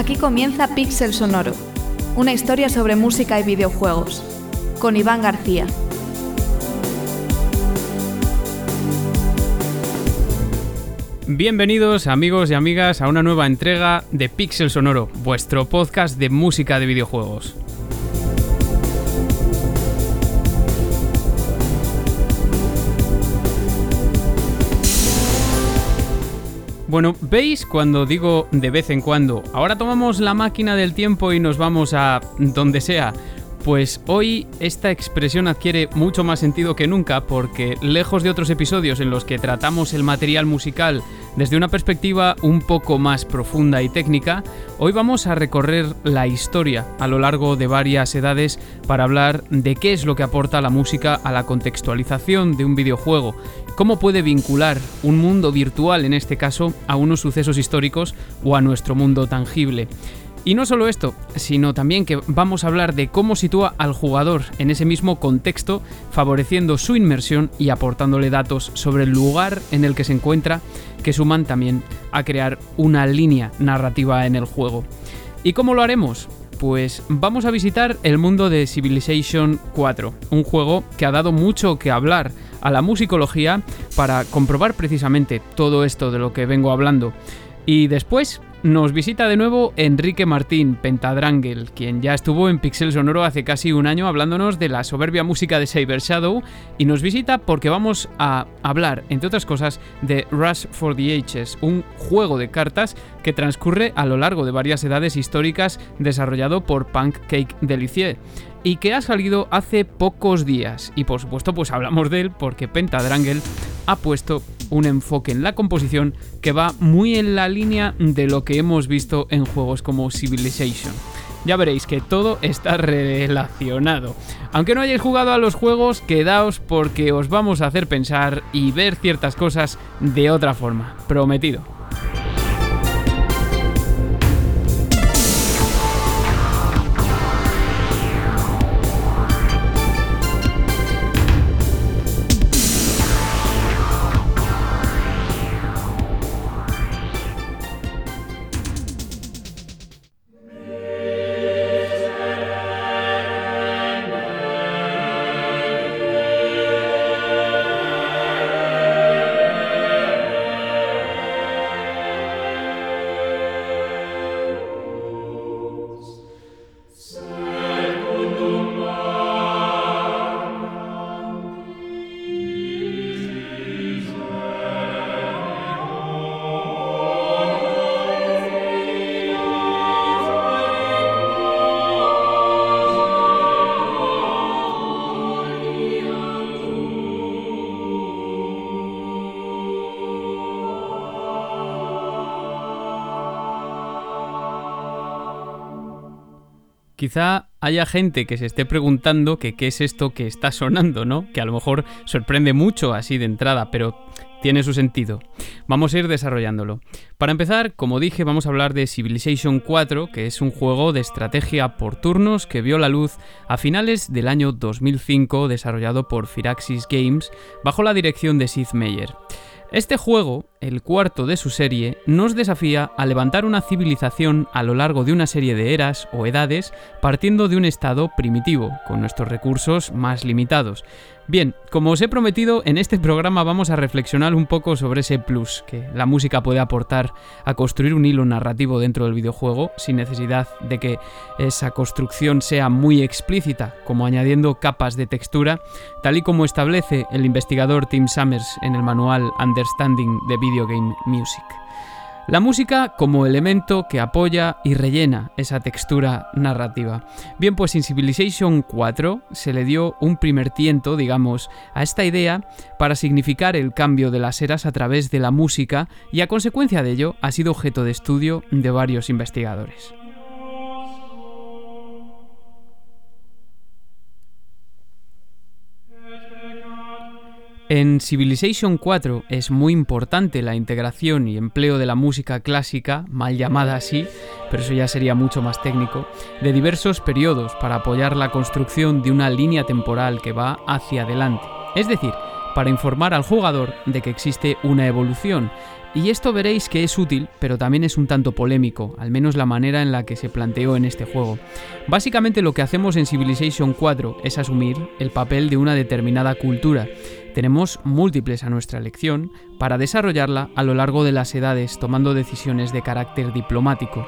Aquí comienza Pixel Sonoro, una historia sobre música y videojuegos, con Iván García. Bienvenidos amigos y amigas a una nueva entrega de Pixel Sonoro, vuestro podcast de música de videojuegos. Bueno, ¿veis cuando digo de vez en cuando? Ahora tomamos la máquina del tiempo y nos vamos a donde sea. Pues hoy esta expresión adquiere mucho más sentido que nunca porque lejos de otros episodios en los que tratamos el material musical desde una perspectiva un poco más profunda y técnica, hoy vamos a recorrer la historia a lo largo de varias edades para hablar de qué es lo que aporta la música a la contextualización de un videojuego, cómo puede vincular un mundo virtual en este caso a unos sucesos históricos o a nuestro mundo tangible. Y no solo esto, sino también que vamos a hablar de cómo sitúa al jugador en ese mismo contexto, favoreciendo su inmersión y aportándole datos sobre el lugar en el que se encuentra, que suman también a crear una línea narrativa en el juego. ¿Y cómo lo haremos? Pues vamos a visitar el mundo de Civilization 4, un juego que ha dado mucho que hablar a la musicología para comprobar precisamente todo esto de lo que vengo hablando. Y después nos visita de nuevo Enrique Martín, Pentadrangle, quien ya estuvo en Pixel Sonoro hace casi un año hablándonos de la soberbia música de Saber Shadow y nos visita porque vamos a hablar, entre otras cosas, de Rush for the Ages, un juego de cartas que transcurre a lo largo de varias edades históricas desarrollado por Punk Cake Delicier y que ha salido hace pocos días. Y por supuesto, pues hablamos de él porque Pentadrangle ha puesto un enfoque en la composición que va muy en la línea de lo que hemos visto en juegos como Civilization. Ya veréis que todo está relacionado. Aunque no hayáis jugado a los juegos, quedaos porque os vamos a hacer pensar y ver ciertas cosas de otra forma. Prometido. Quizá haya gente que se esté preguntando qué es esto que está sonando, ¿no? Que a lo mejor sorprende mucho así de entrada, pero tiene su sentido. Vamos a ir desarrollándolo. Para empezar, como dije, vamos a hablar de Civilization 4, que es un juego de estrategia por turnos que vio la luz a finales del año 2005, desarrollado por Firaxis Games, bajo la dirección de Sid Meier. Este juego, el cuarto de su serie, nos desafía a levantar una civilización a lo largo de una serie de eras o edades, partiendo de un estado primitivo, con nuestros recursos más limitados. Bien, como os he prometido, en este programa vamos a reflexionar un poco sobre ese plus que la música puede aportar a construir un hilo narrativo dentro del videojuego, sin necesidad de que esa construcción sea muy explícita, como añadiendo capas de textura, tal y como establece el investigador Tim Summers en el manual Understanding the Video Game Music. La música como elemento que apoya y rellena esa textura narrativa. Bien, pues en Civilization 4 se le dio un primer tiento, digamos, a esta idea para significar el cambio de las eras a través de la música y a consecuencia de ello ha sido objeto de estudio de varios investigadores. En Civilization 4 es muy importante la integración y empleo de la música clásica, mal llamada así, pero eso ya sería mucho más técnico, de diversos periodos para apoyar la construcción de una línea temporal que va hacia adelante. Es decir, para informar al jugador de que existe una evolución, Y esto veréis que es útil, pero también es un tanto polémico, al menos la manera en la que se planteó en este juego. Básicamente lo que hacemos en Civilization 4 es asumir el papel de una determinada cultura. Tenemos múltiples a nuestra elección para desarrollarla a lo largo de las edades tomando decisiones de carácter diplomático.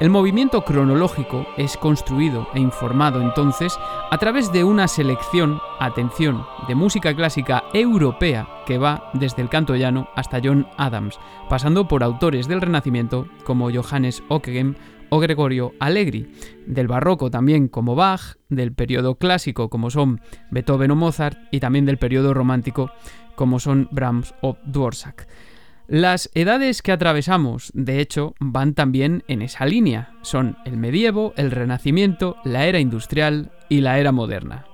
El movimiento cronológico es construido e informado entonces a través de una selección, atención, de música clásica europea que va desde el canto llano hasta John Adams, pasando por autores del Renacimiento como Johannes Ockeghem o Gregorio Allegri, del barroco también como Bach, del periodo clásico como son Beethoven o Mozart y también del periodo romántico como son Brahms o Dvorak. Las edades que atravesamos, de hecho, van también en esa línea. Son el medievo, el renacimiento, la era industrial y la era moderna.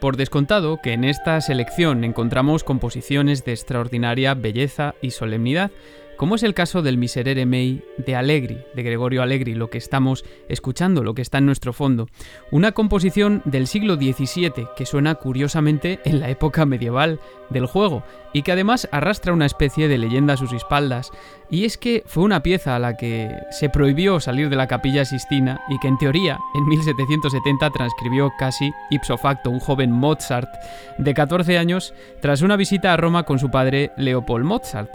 Por descontado que en esta selección encontramos composiciones de extraordinaria belleza y solemnidad, como es el caso del Miserere Mei de Allegri, de Gregorio Allegri, lo que estamos escuchando, lo que está en nuestro fondo. Una composición del siglo XVII que suena curiosamente en la época medieval del juego y que además arrastra una especie de leyenda a sus espaldas. Y es que fue una pieza a la que se prohibió salir de la capilla Sistina y que en teoría en 1770 transcribió casi ipso facto un joven Mozart de 14 años tras una visita a Roma con su padre Leopold Mozart.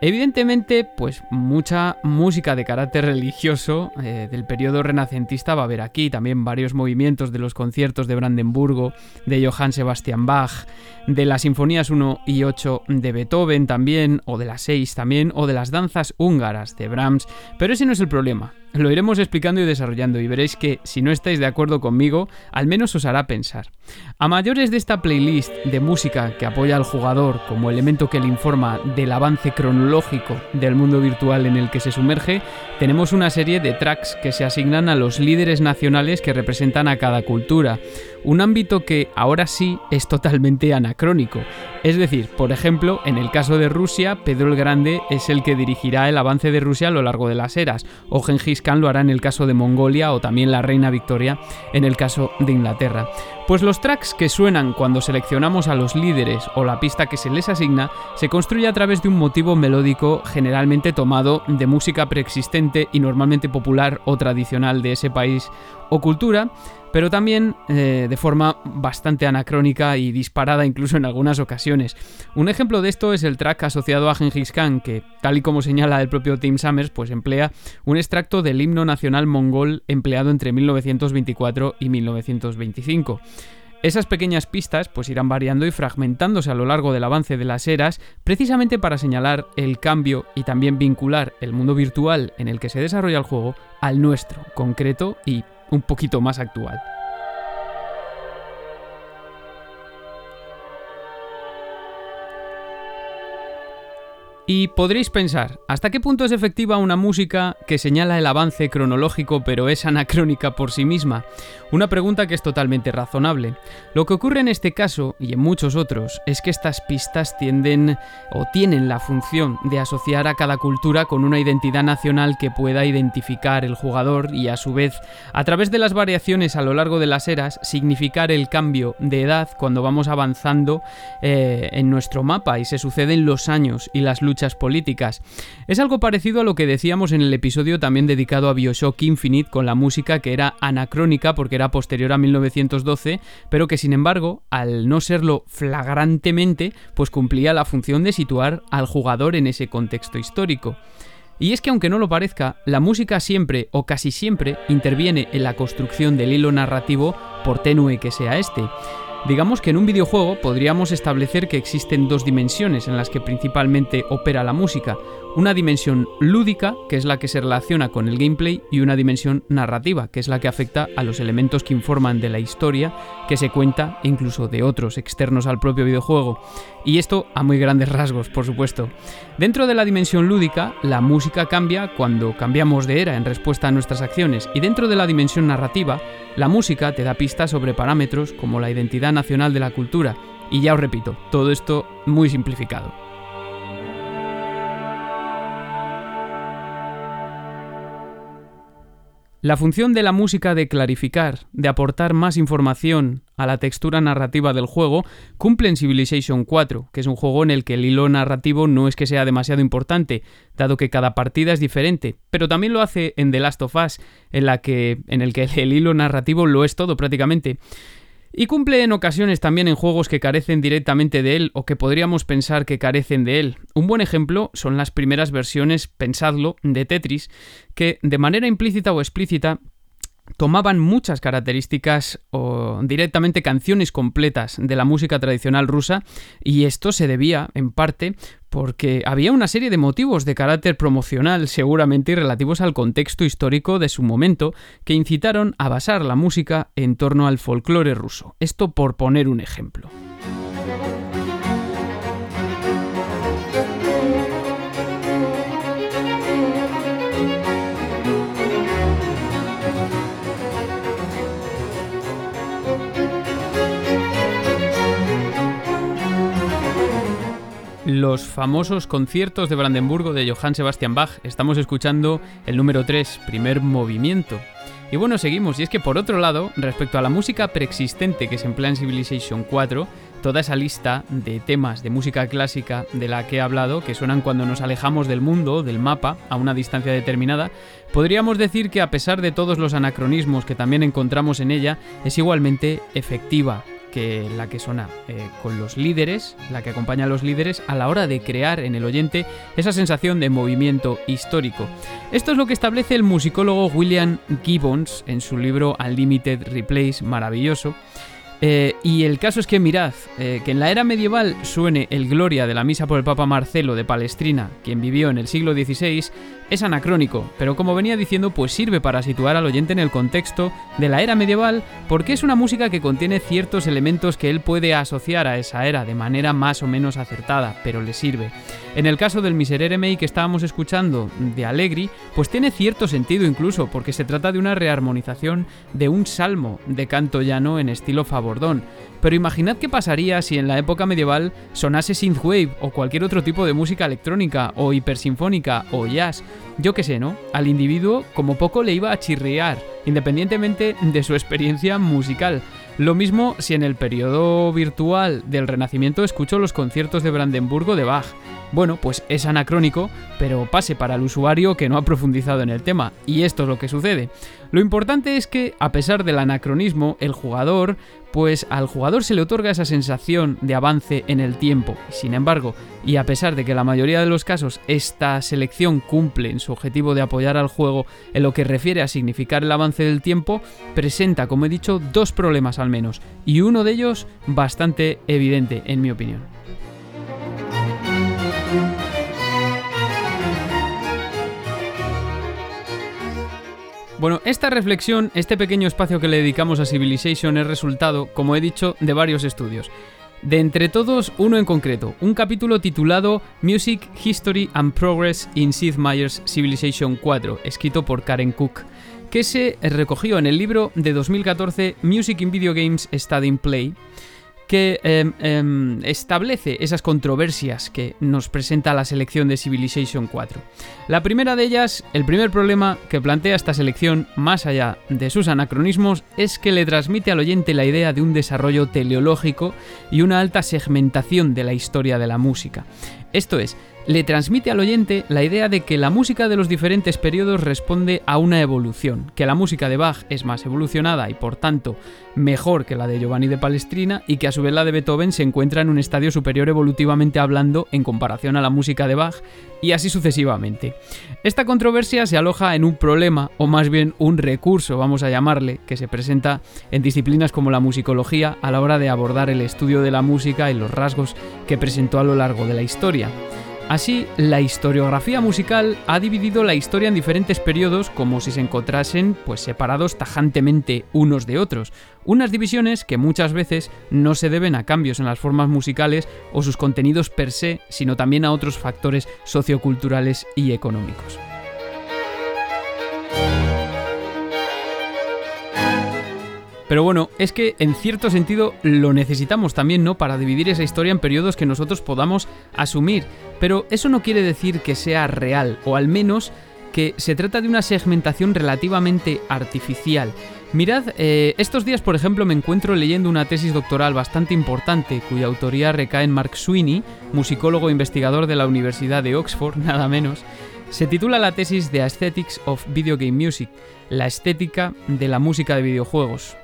Evidentemente, pues mucha música de carácter religioso eh, del periodo renacentista va a haber aquí, también varios movimientos de los conciertos de Brandenburgo, de Johann Sebastian Bach, de las sinfonías 1 y 8 de Beethoven también, o de las 6 también, o de las danzas húngaras de Brahms, pero ese no es el problema. Lo iremos explicando y desarrollando y veréis que si no estáis de acuerdo conmigo, al menos os hará pensar. A mayores de esta playlist de música que apoya al jugador como elemento que le informa del avance cronológico del mundo virtual en el que se sumerge, tenemos una serie de tracks que se asignan a los líderes nacionales que representan a cada cultura, un ámbito que ahora sí es totalmente anacrónico. Es decir, por ejemplo, en el caso de Rusia, Pedro el Grande es el que dirigirá el avance de Rusia a lo largo de las eras, o Genghis Khan lo hará en el caso de Mongolia o también la reina Victoria en el caso de Inglaterra. Pues los tracks que suenan cuando seleccionamos a los líderes o la pista que se les asigna se construye a través de un motivo melódico generalmente tomado de música preexistente y normalmente popular o tradicional de ese país o cultura, pero también eh, de forma bastante anacrónica y disparada incluso en algunas ocasiones. Un ejemplo de esto es el track asociado a Genghis Khan, que, tal y como señala el propio Tim Summers, pues emplea un extracto del himno nacional mongol empleado entre 1924 y 1925. Esas pequeñas pistas pues irán variando y fragmentándose a lo largo del avance de las eras, precisamente para señalar el cambio y también vincular el mundo virtual en el que se desarrolla el juego al nuestro, concreto y un poquito más actual. Y podréis pensar, ¿hasta qué punto es efectiva una música que señala el avance cronológico pero es anacrónica por sí misma? Una pregunta que es totalmente razonable. Lo que ocurre en este caso y en muchos otros es que estas pistas tienden o tienen la función de asociar a cada cultura con una identidad nacional que pueda identificar el jugador y a su vez, a través de las variaciones a lo largo de las eras, significar el cambio de edad cuando vamos avanzando eh, en nuestro mapa y se suceden los años y las luchas políticas. Es algo parecido a lo que decíamos en el episodio también dedicado a Bioshock Infinite con la música que era anacrónica porque era posterior a 1912, pero que sin embargo, al no serlo flagrantemente, pues cumplía la función de situar al jugador en ese contexto histórico. Y es que aunque no lo parezca, la música siempre o casi siempre interviene en la construcción del hilo narrativo por tenue que sea este. Digamos que en un videojuego podríamos establecer que existen dos dimensiones en las que principalmente opera la música. Una dimensión lúdica, que es la que se relaciona con el gameplay, y una dimensión narrativa, que es la que afecta a los elementos que informan de la historia que se cuenta, incluso de otros externos al propio videojuego. Y esto a muy grandes rasgos, por supuesto. Dentro de la dimensión lúdica, la música cambia cuando cambiamos de era en respuesta a nuestras acciones, y dentro de la dimensión narrativa, la música te da pistas sobre parámetros como la identidad nacional de la cultura, y ya os repito, todo esto muy simplificado. La función de la música de clarificar, de aportar más información a la textura narrativa del juego, cumple en Civilization 4, que es un juego en el que el hilo narrativo no es que sea demasiado importante, dado que cada partida es diferente, pero también lo hace en The Last of Us, en, la que, en el que el hilo narrativo lo es todo prácticamente. Y cumple en ocasiones también en juegos que carecen directamente de él o que podríamos pensar que carecen de él. Un buen ejemplo son las primeras versiones, pensadlo, de Tetris, que de manera implícita o explícita tomaban muchas características o directamente canciones completas de la música tradicional rusa y esto se debía en parte porque había una serie de motivos de carácter promocional seguramente y relativos al contexto histórico de su momento que incitaron a basar la música en torno al folclore ruso. Esto por poner un ejemplo. Los famosos conciertos de Brandenburgo de Johann Sebastian Bach. Estamos escuchando el número 3, primer movimiento. Y bueno, seguimos, y es que por otro lado, respecto a la música preexistente que se emplea en Civilization 4, toda esa lista de temas de música clásica de la que he hablado, que suenan cuando nos alejamos del mundo, del mapa, a una distancia determinada, podríamos decir que a pesar de todos los anacronismos que también encontramos en ella, es igualmente efectiva, que la que suena eh, con los líderes, la que acompaña a los líderes a la hora de crear en el oyente esa sensación de movimiento histórico. Esto es lo que establece el musicólogo William Gibbons en su libro Unlimited Replays, maravilloso. Eh, y el caso es que mirad, eh, que en la era medieval suene el Gloria de la misa por el Papa Marcelo de Palestrina, quien vivió en el siglo XVI, es anacrónico, pero como venía diciendo, pues sirve para situar al oyente en el contexto de la era medieval, porque es una música que contiene ciertos elementos que él puede asociar a esa era de manera más o menos acertada, pero le sirve. En el caso del Miserere Mei que estábamos escuchando de Allegri, pues tiene cierto sentido incluso, porque se trata de una rearmonización de un salmo de canto llano en estilo fabordón. Pero imaginad qué pasaría si en la época medieval sonase synthwave o cualquier otro tipo de música electrónica o hipersinfónica o jazz. Yo qué sé, ¿no? Al individuo como poco le iba a chirriar, independientemente de su experiencia musical. Lo mismo si en el periodo virtual del Renacimiento escucho los conciertos de Brandenburgo de Bach. Bueno, pues es anacrónico, pero pase para el usuario que no ha profundizado en el tema, y esto es lo que sucede. Lo importante es que, a pesar del anacronismo, el jugador, pues al jugador se le otorga esa sensación de avance en el tiempo. Sin embargo, y a pesar de que la mayoría de los casos esta selección cumple en su objetivo de apoyar al juego en lo que refiere a significar el avance del tiempo, presenta, como he dicho, dos problemas al menos, y uno de ellos bastante evidente, en mi opinión. Bueno, esta reflexión, este pequeño espacio que le dedicamos a Civilization es resultado, como he dicho, de varios estudios. De entre todos, uno en concreto, un capítulo titulado Music, History and Progress in Sid Meier's Civilization 4, escrito por Karen Cook, que se recogió en el libro de 2014 Music in Video Games Study in Play, que em, em, establece esas controversias que nos presenta la selección de Civilization 4. La primera de ellas, el primer problema que plantea esta selección, más allá de sus anacronismos, es que le transmite al oyente la idea de un desarrollo teleológico y una alta segmentación de la historia de la música. Esto es, le transmite al oyente la idea de que la música de los diferentes periodos responde a una evolución, que la música de Bach es más evolucionada y por tanto mejor que la de Giovanni de Palestrina y que a su vez la de Beethoven se encuentra en un estadio superior evolutivamente hablando en comparación a la música de Bach y así sucesivamente. Esta controversia se aloja en un problema o más bien un recurso, vamos a llamarle, que se presenta en disciplinas como la musicología a la hora de abordar el estudio de la música y los rasgos que presentó a lo largo de la historia. Así, la historiografía musical ha dividido la historia en diferentes periodos como si se encontrasen pues separados tajantemente unos de otros, unas divisiones que muchas veces no se deben a cambios en las formas musicales o sus contenidos per se, sino también a otros factores socioculturales y económicos. Pero bueno, es que en cierto sentido lo necesitamos también, ¿no? Para dividir esa historia en periodos que nosotros podamos asumir. Pero eso no quiere decir que sea real, o al menos que se trata de una segmentación relativamente artificial. Mirad, eh, estos días, por ejemplo, me encuentro leyendo una tesis doctoral bastante importante, cuya autoría recae en Mark Sweeney, musicólogo e investigador de la Universidad de Oxford, nada menos. Se titula la tesis The Aesthetics of Video Game Music, la estética de la música de videojuegos.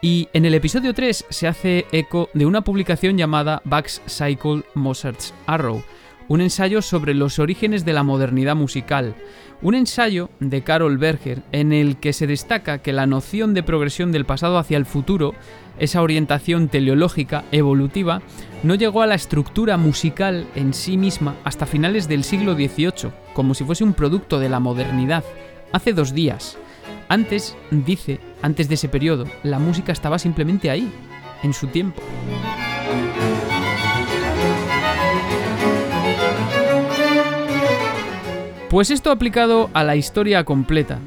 Y en el episodio 3 se hace eco de una publicación llamada Bugs Cycle Mozart's Arrow, un ensayo sobre los orígenes de la modernidad musical, un ensayo de Carol Berger en el que se destaca que la noción de progresión del pasado hacia el futuro, esa orientación teleológica, evolutiva, no llegó a la estructura musical en sí misma hasta finales del siglo XVIII, como si fuese un producto de la modernidad, hace dos días. Antes, dice, antes de ese periodo, la música estaba simplemente ahí, en su tiempo. Pues esto aplicado a la historia completa.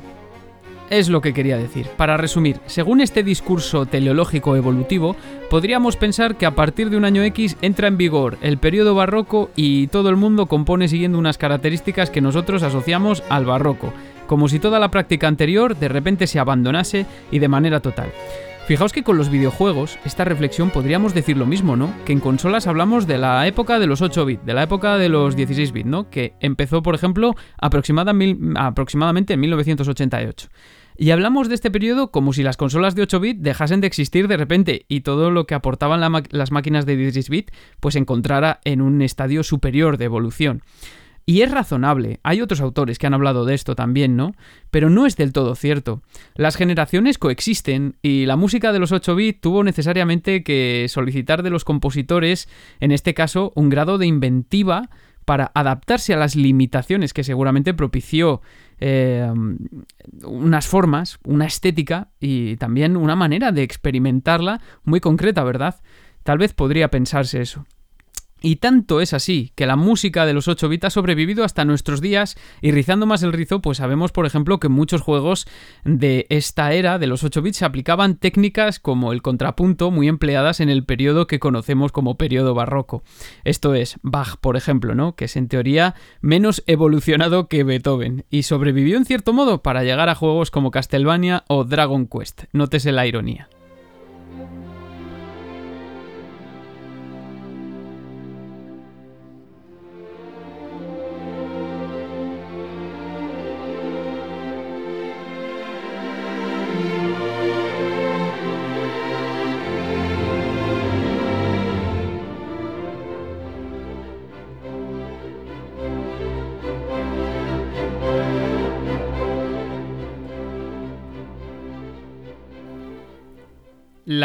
Es lo que quería decir. Para resumir, según este discurso teleológico evolutivo, podríamos pensar que a partir de un año X entra en vigor el periodo barroco y todo el mundo compone siguiendo unas características que nosotros asociamos al barroco, como si toda la práctica anterior de repente se abandonase y de manera total. Fijaos que con los videojuegos, esta reflexión podríamos decir lo mismo, ¿no? Que en consolas hablamos de la época de los 8 bits, de la época de los 16 bits, ¿no? Que empezó, por ejemplo, aproximadamente en 1988. Y hablamos de este periodo como si las consolas de 8 bits dejasen de existir de repente y todo lo que aportaban las máquinas de 16 bits pues encontrara en un estadio superior de evolución. Y es razonable, hay otros autores que han hablado de esto también, ¿no? Pero no es del todo cierto. Las generaciones coexisten y la música de los 8 bits tuvo necesariamente que solicitar de los compositores, en este caso, un grado de inventiva para adaptarse a las limitaciones que seguramente propició eh, unas formas, una estética y también una manera de experimentarla muy concreta, ¿verdad? Tal vez podría pensarse eso. Y tanto es así que la música de los 8 bits ha sobrevivido hasta nuestros días y rizando más el rizo, pues sabemos por ejemplo que muchos juegos de esta era de los 8 bits se aplicaban técnicas como el contrapunto muy empleadas en el periodo que conocemos como periodo barroco. Esto es Bach, por ejemplo, ¿no? Que es en teoría menos evolucionado que Beethoven y sobrevivió en cierto modo para llegar a juegos como Castlevania o Dragon Quest. Nótese la ironía.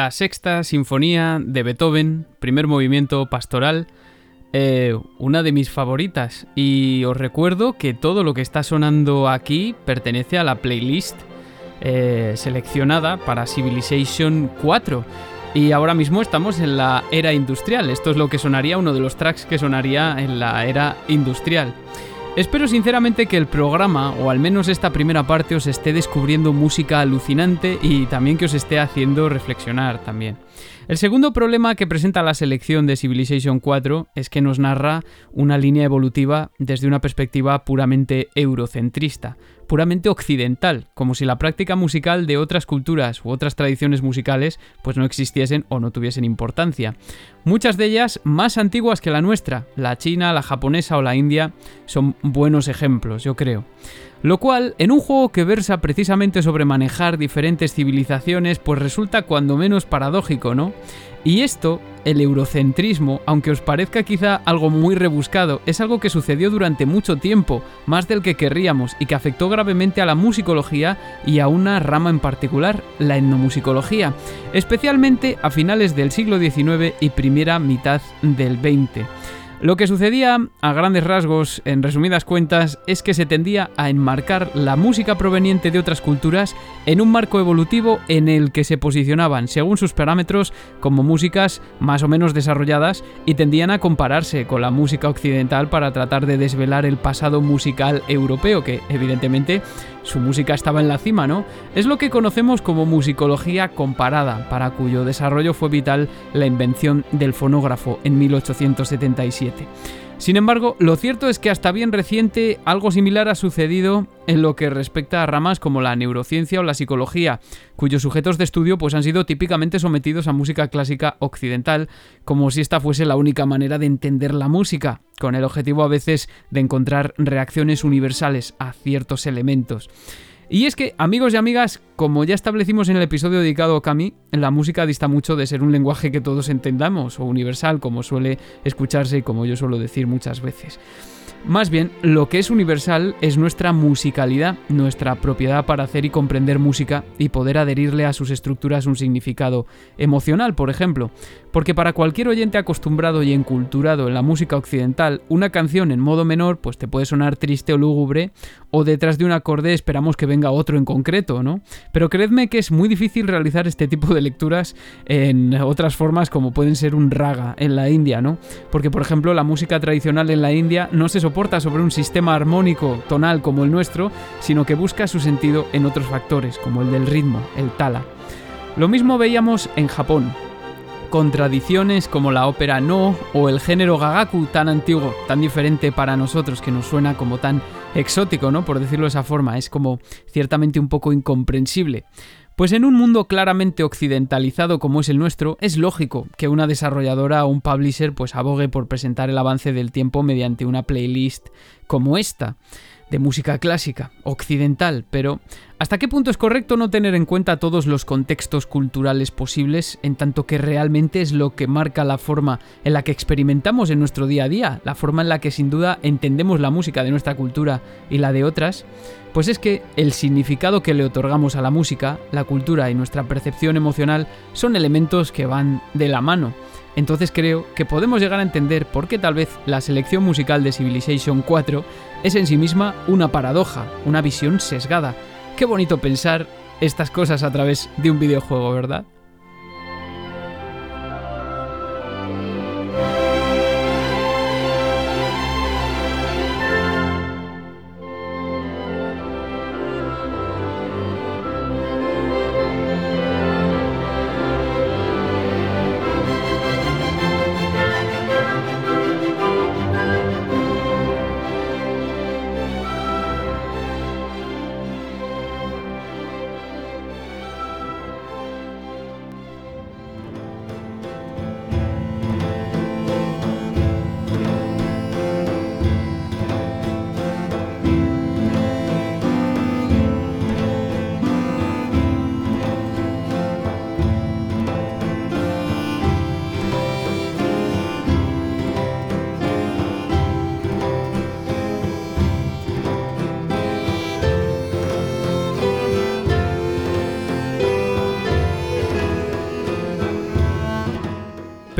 La sexta sinfonía de Beethoven, primer movimiento pastoral, eh, una de mis favoritas. Y os recuerdo que todo lo que está sonando aquí pertenece a la playlist eh, seleccionada para Civilization 4. Y ahora mismo estamos en la era industrial. Esto es lo que sonaría, uno de los tracks que sonaría en la era industrial. Espero sinceramente que el programa, o al menos esta primera parte, os esté descubriendo música alucinante y también que os esté haciendo reflexionar también. El segundo problema que presenta la selección de Civilization 4 es que nos narra una línea evolutiva desde una perspectiva puramente eurocentrista, puramente occidental, como si la práctica musical de otras culturas u otras tradiciones musicales pues no existiesen o no tuviesen importancia. Muchas de ellas más antiguas que la nuestra, la china, la japonesa o la india, son buenos ejemplos, yo creo. Lo cual, en un juego que versa precisamente sobre manejar diferentes civilizaciones, pues resulta cuando menos paradójico, ¿no? Y esto, el eurocentrismo, aunque os parezca quizá algo muy rebuscado, es algo que sucedió durante mucho tiempo, más del que querríamos, y que afectó gravemente a la musicología y a una rama en particular, la etnomusicología, especialmente a finales del siglo XIX y primera mitad del XX. Lo que sucedía, a grandes rasgos, en resumidas cuentas, es que se tendía a enmarcar la música proveniente de otras culturas en un marco evolutivo en el que se posicionaban, según sus parámetros, como músicas más o menos desarrolladas y tendían a compararse con la música occidental para tratar de desvelar el pasado musical europeo, que evidentemente su música estaba en la cima, ¿no? Es lo que conocemos como musicología comparada, para cuyo desarrollo fue vital la invención del fonógrafo en 1877. Sin embargo, lo cierto es que hasta bien reciente algo similar ha sucedido en lo que respecta a ramas como la neurociencia o la psicología, cuyos sujetos de estudio pues, han sido típicamente sometidos a música clásica occidental, como si esta fuese la única manera de entender la música, con el objetivo a veces de encontrar reacciones universales a ciertos elementos. Y es que, amigos y amigas, como ya establecimos en el episodio dedicado a Kami, la música dista mucho de ser un lenguaje que todos entendamos o universal, como suele escucharse y como yo suelo decir muchas veces. Más bien, lo que es universal es nuestra musicalidad, nuestra propiedad para hacer y comprender música y poder adherirle a sus estructuras un significado emocional, por ejemplo. Porque para cualquier oyente acostumbrado y enculturado en la música occidental, una canción en modo menor pues te puede sonar triste o lúgubre, o detrás de un acorde esperamos que venga otro en concreto, ¿no? Pero creedme que es muy difícil realizar este tipo de lecturas en otras formas como pueden ser un raga en la India, ¿no? Porque, por ejemplo, la música tradicional en la India no se soporta sobre un sistema armónico tonal como el nuestro, sino que busca su sentido en otros factores, como el del ritmo, el tala. Lo mismo veíamos en Japón, con tradiciones como la ópera no o el género gagaku tan antiguo, tan diferente para nosotros que nos suena como tan exótico, ¿no? Por decirlo de esa forma, es como ciertamente un poco incomprensible. Pues en un mundo claramente occidentalizado como es el nuestro, es lógico que una desarrolladora o un publisher pues abogue por presentar el avance del tiempo mediante una playlist como esta de música clásica, occidental, pero ¿hasta qué punto es correcto no tener en cuenta todos los contextos culturales posibles en tanto que realmente es lo que marca la forma en la que experimentamos en nuestro día a día, la forma en la que sin duda entendemos la música de nuestra cultura y la de otras? Pues es que el significado que le otorgamos a la música, la cultura y nuestra percepción emocional son elementos que van de la mano. Entonces creo que podemos llegar a entender por qué tal vez la selección musical de Civilization 4 es en sí misma una paradoja, una visión sesgada. Qué bonito pensar estas cosas a través de un videojuego, ¿verdad?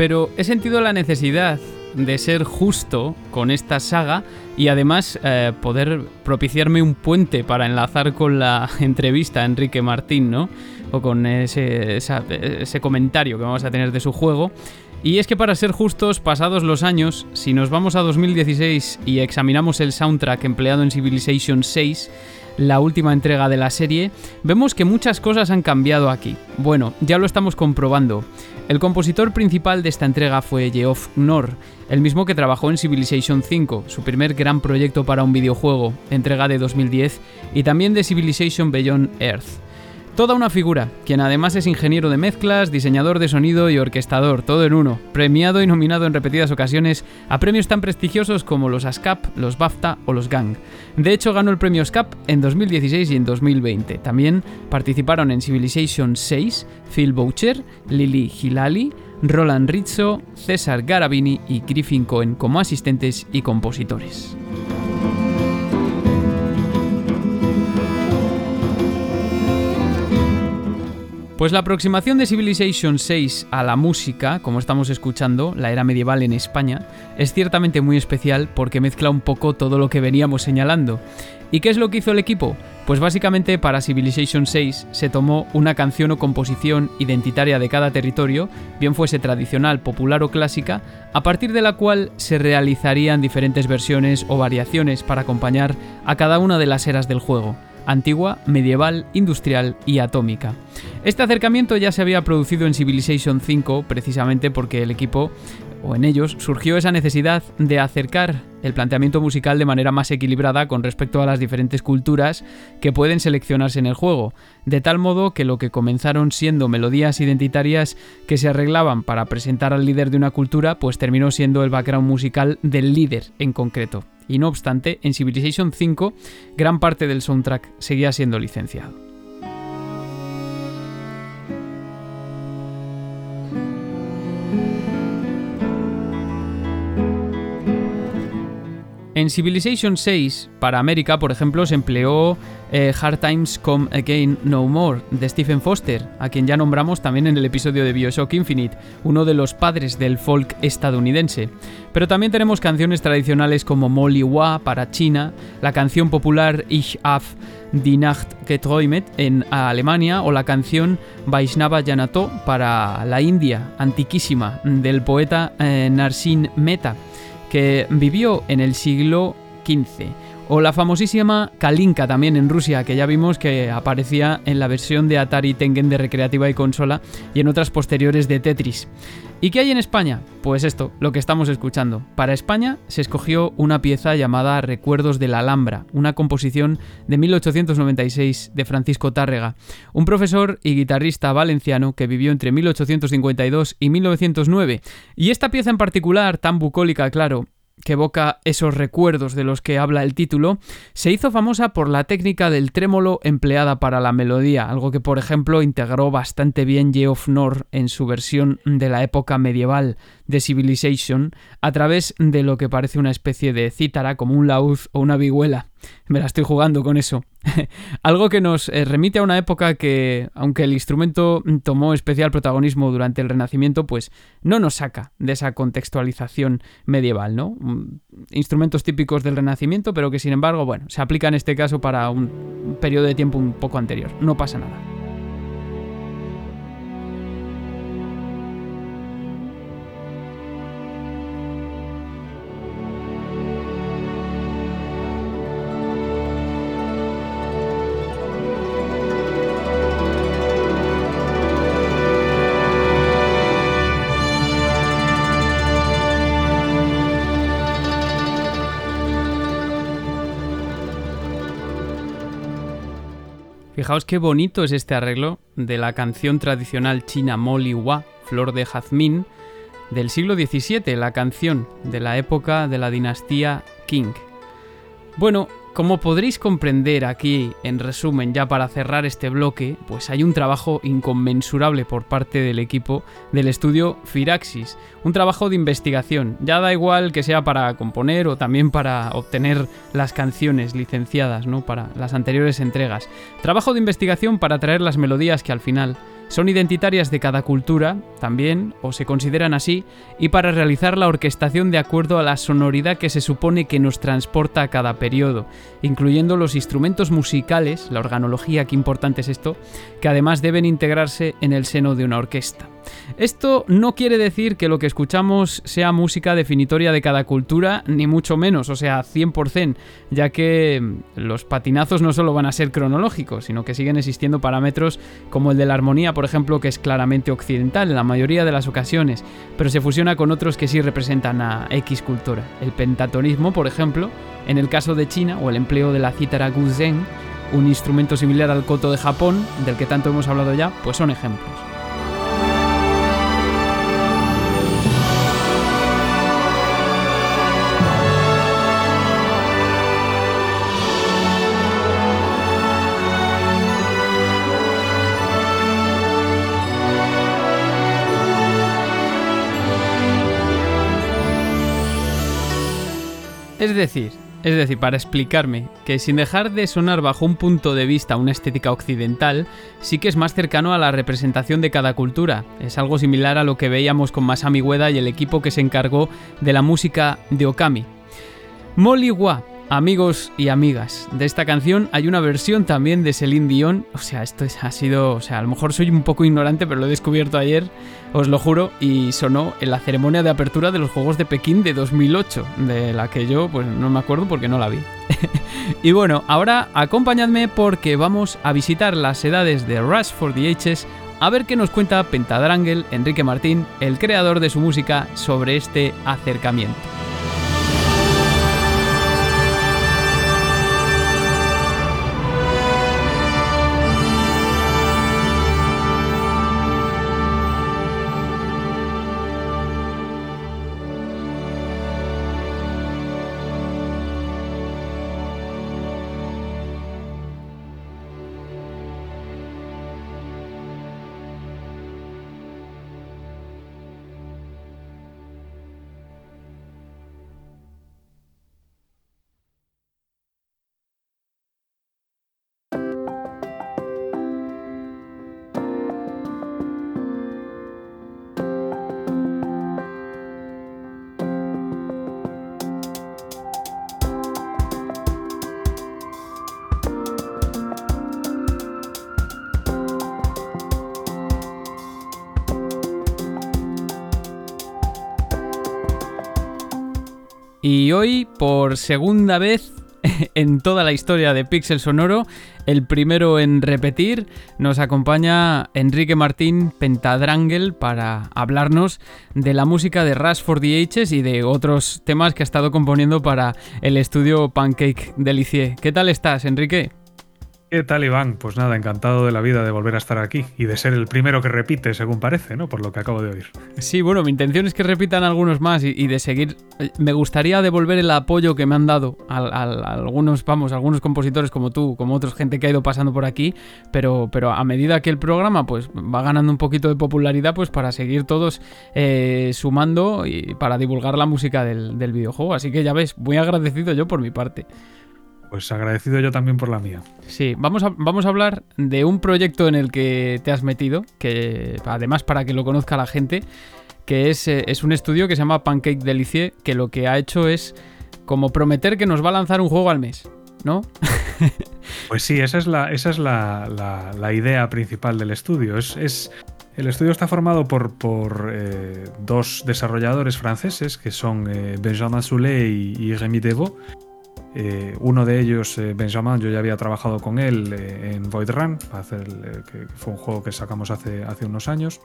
Pero he sentido la necesidad de ser justo con esta saga y además eh, poder propiciarme un puente para enlazar con la entrevista a Enrique Martín, ¿no? O con ese, ese comentario que vamos a tener de su juego. Y es que para ser justos, pasados los años, si nos vamos a 2016 y examinamos el soundtrack empleado en Civilization 6, la última entrega de la serie, vemos que muchas cosas han cambiado aquí. Bueno, ya lo estamos comprobando. El compositor principal de esta entrega fue Geoff Knorr, el mismo que trabajó en Civilization 5, su primer gran proyecto para un videojuego, entrega de 2010, y también de Civilization Beyond Earth. Toda una figura, quien además es ingeniero de mezclas, diseñador de sonido y orquestador, todo en uno, premiado y nominado en repetidas ocasiones a premios tan prestigiosos como los ASCAP, los BAFTA o los GANG. De hecho, ganó el premio ASCAP en 2016 y en 2020. También participaron en Civilization 6 Phil Boucher, Lily Hilali, Roland Rizzo, César Garabini y Griffin Cohen como asistentes y compositores. Pues la aproximación de Civilization 6 a la música, como estamos escuchando, la era medieval en España, es ciertamente muy especial porque mezcla un poco todo lo que veníamos señalando. ¿Y qué es lo que hizo el equipo? Pues básicamente para Civilization 6 se tomó una canción o composición identitaria de cada territorio, bien fuese tradicional, popular o clásica, a partir de la cual se realizarían diferentes versiones o variaciones para acompañar a cada una de las eras del juego. Antigua, medieval, industrial y atómica. Este acercamiento ya se había producido en Civilization 5 precisamente porque el equipo o en ellos, surgió esa necesidad de acercar el planteamiento musical de manera más equilibrada con respecto a las diferentes culturas que pueden seleccionarse en el juego, de tal modo que lo que comenzaron siendo melodías identitarias que se arreglaban para presentar al líder de una cultura, pues terminó siendo el background musical del líder en concreto. Y no obstante, en Civilization 5, gran parte del soundtrack seguía siendo licenciado. En Civilization 6, para América, por ejemplo, se empleó eh, Hard Times Come Again No More de Stephen Foster, a quien ya nombramos también en el episodio de Bioshock Infinite, uno de los padres del folk estadounidense. Pero también tenemos canciones tradicionales como Molly Wa para China, la canción popular Ich hab die Nacht geträumet en Alemania o la canción Vaishnava Janato para la India, antiquísima, del poeta eh, Narsin Mehta que vivió en el siglo XV. O la famosísima Kalinka también en Rusia, que ya vimos que aparecía en la versión de Atari Tengen de recreativa y consola y en otras posteriores de Tetris. ¿Y qué hay en España? Pues esto, lo que estamos escuchando. Para España se escogió una pieza llamada Recuerdos de la Alhambra, una composición de 1896 de Francisco Tárrega, un profesor y guitarrista valenciano que vivió entre 1852 y 1909. Y esta pieza en particular, tan bucólica, claro, que evoca esos recuerdos de los que habla el título, se hizo famosa por la técnica del trémolo empleada para la melodía, algo que por ejemplo integró bastante bien Geoff Nor en su versión de la época medieval de Civilization a través de lo que parece una especie de cítara como un laúd o una vihuela. Me la estoy jugando con eso. Algo que nos eh, remite a una época que, aunque el instrumento tomó especial protagonismo durante el Renacimiento, pues no nos saca de esa contextualización medieval, ¿no? Mm, instrumentos típicos del Renacimiento, pero que sin embargo, bueno, se aplica en este caso para un periodo de tiempo un poco anterior. No pasa nada. Fijaos qué bonito es este arreglo de la canción tradicional china Moli Wa, Flor de Jazmín, del siglo XVII, la canción de la época de la dinastía Qing. Bueno, como podréis comprender aquí, en resumen, ya para cerrar este bloque, pues hay un trabajo inconmensurable por parte del equipo del estudio Firaxis, un trabajo de investigación, ya da igual que sea para componer o también para obtener las canciones licenciadas, ¿no? Para las anteriores entregas. Trabajo de investigación para traer las melodías que al final son identitarias de cada cultura, también, o se consideran así, y para realizar la orquestación de acuerdo a la sonoridad que se supone que nos transporta a cada periodo, incluyendo los instrumentos musicales, la organología, qué importante es esto, que además deben integrarse en el seno de una orquesta. Esto no quiere decir que lo que escuchamos sea música definitoria de cada cultura, ni mucho menos, o sea, 100%, ya que mm, los patinazos no solo van a ser cronológicos, sino que siguen existiendo parámetros como el de la armonía, por ejemplo, que es claramente occidental en la mayoría de las ocasiones, pero se fusiona con otros que sí representan a X cultura. El pentatonismo, por ejemplo, en el caso de China, o el empleo de la cítara guzheng, un instrumento similar al koto de Japón, del que tanto hemos hablado ya, pues son ejemplos. Es decir, es decir, para explicarme, que sin dejar de sonar bajo un punto de vista una estética occidental, sí que es más cercano a la representación de cada cultura. Es algo similar a lo que veíamos con Masami Ueda y el equipo que se encargó de la música de Okami. Molly Wa amigos y amigas, de esta canción hay una versión también de Celine Dion. O sea, esto ha sido. O sea, a lo mejor soy un poco ignorante, pero lo he descubierto ayer, os lo juro, y sonó en la ceremonia de apertura de los Juegos de Pekín de 2008, de la que yo, pues no me acuerdo porque no la vi. y bueno, ahora acompañadme porque vamos a visitar las edades de Rush for the Ages a ver qué nos cuenta Pentadrangle Enrique Martín, el creador de su música, sobre este acercamiento. Y hoy, por segunda vez en toda la historia de Pixel Sonoro, el primero en repetir, nos acompaña Enrique Martín Pentadrangle para hablarnos de la música de Rush for the Ages y de otros temas que ha estado componiendo para el estudio Pancake Delicie. ¿Qué tal estás, Enrique? ¿Qué tal, Iván? Pues nada, encantado de la vida de volver a estar aquí y de ser el primero que repite, según parece, ¿no? Por lo que acabo de oír. Sí, bueno, mi intención es que repitan algunos más y, de seguir. Eh, me gustaría devolver el apoyo que me han dado a, algunos, vamos, algunos compositores como tú, como otros gente que ha ido pasando por aquí, pero, pero a medida que el programa pues va ganando un poquito de popularidad, pues para seguir todos eh, sumando y para divulgar la música del, del videojuego. Así que ya ves, muy agradecido yo por mi parte. Pues agradecido yo también por la mía. Sí, vamos a, vamos a hablar de un proyecto en el que te has metido, que además para que lo conozca la gente, que es, eh, es un estudio que se llama Pancake Delicie, que lo que ha hecho es como prometer que nos va a lanzar un juego al mes, ¿no? pues sí, esa es la, esa es la, la, idea principal del estudio. Es, es, el estudio está formado por, por eh, dos desarrolladores franceses, que son eh, Benjamin Soulet y, y Rémi Devaux eh, uno de ellos, eh, Benjamin, yo ya había trabajado con él eh, en Void Run, que fue un juego que sacamos hace, hace unos años.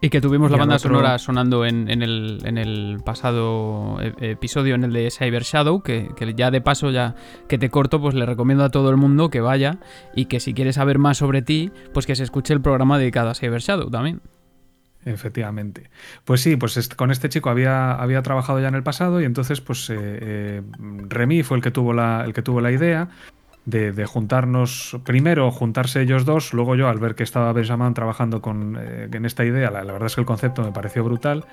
Y que tuvimos la banda sonora sonando en, el, pasado episodio, en el de Cyber Shadow, que, que, ya de paso, ya que te corto, pues le recomiendo a todo el mundo que vaya y que si quiere saber más sobre ti, pues que se escuche el programa dedicado a Cyber Shadow también. Efectivamente. Pues sí, pues con este chico había, había trabajado ya en el pasado y entonces pues eh, eh, Remy fue el que tuvo la, el que tuvo la idea de, juntarnos, primero juntarse ellos dos, luego yo al ver que estaba Benjamin trabajando con, eh, en esta idea, la, verdad es que el concepto me pareció brutal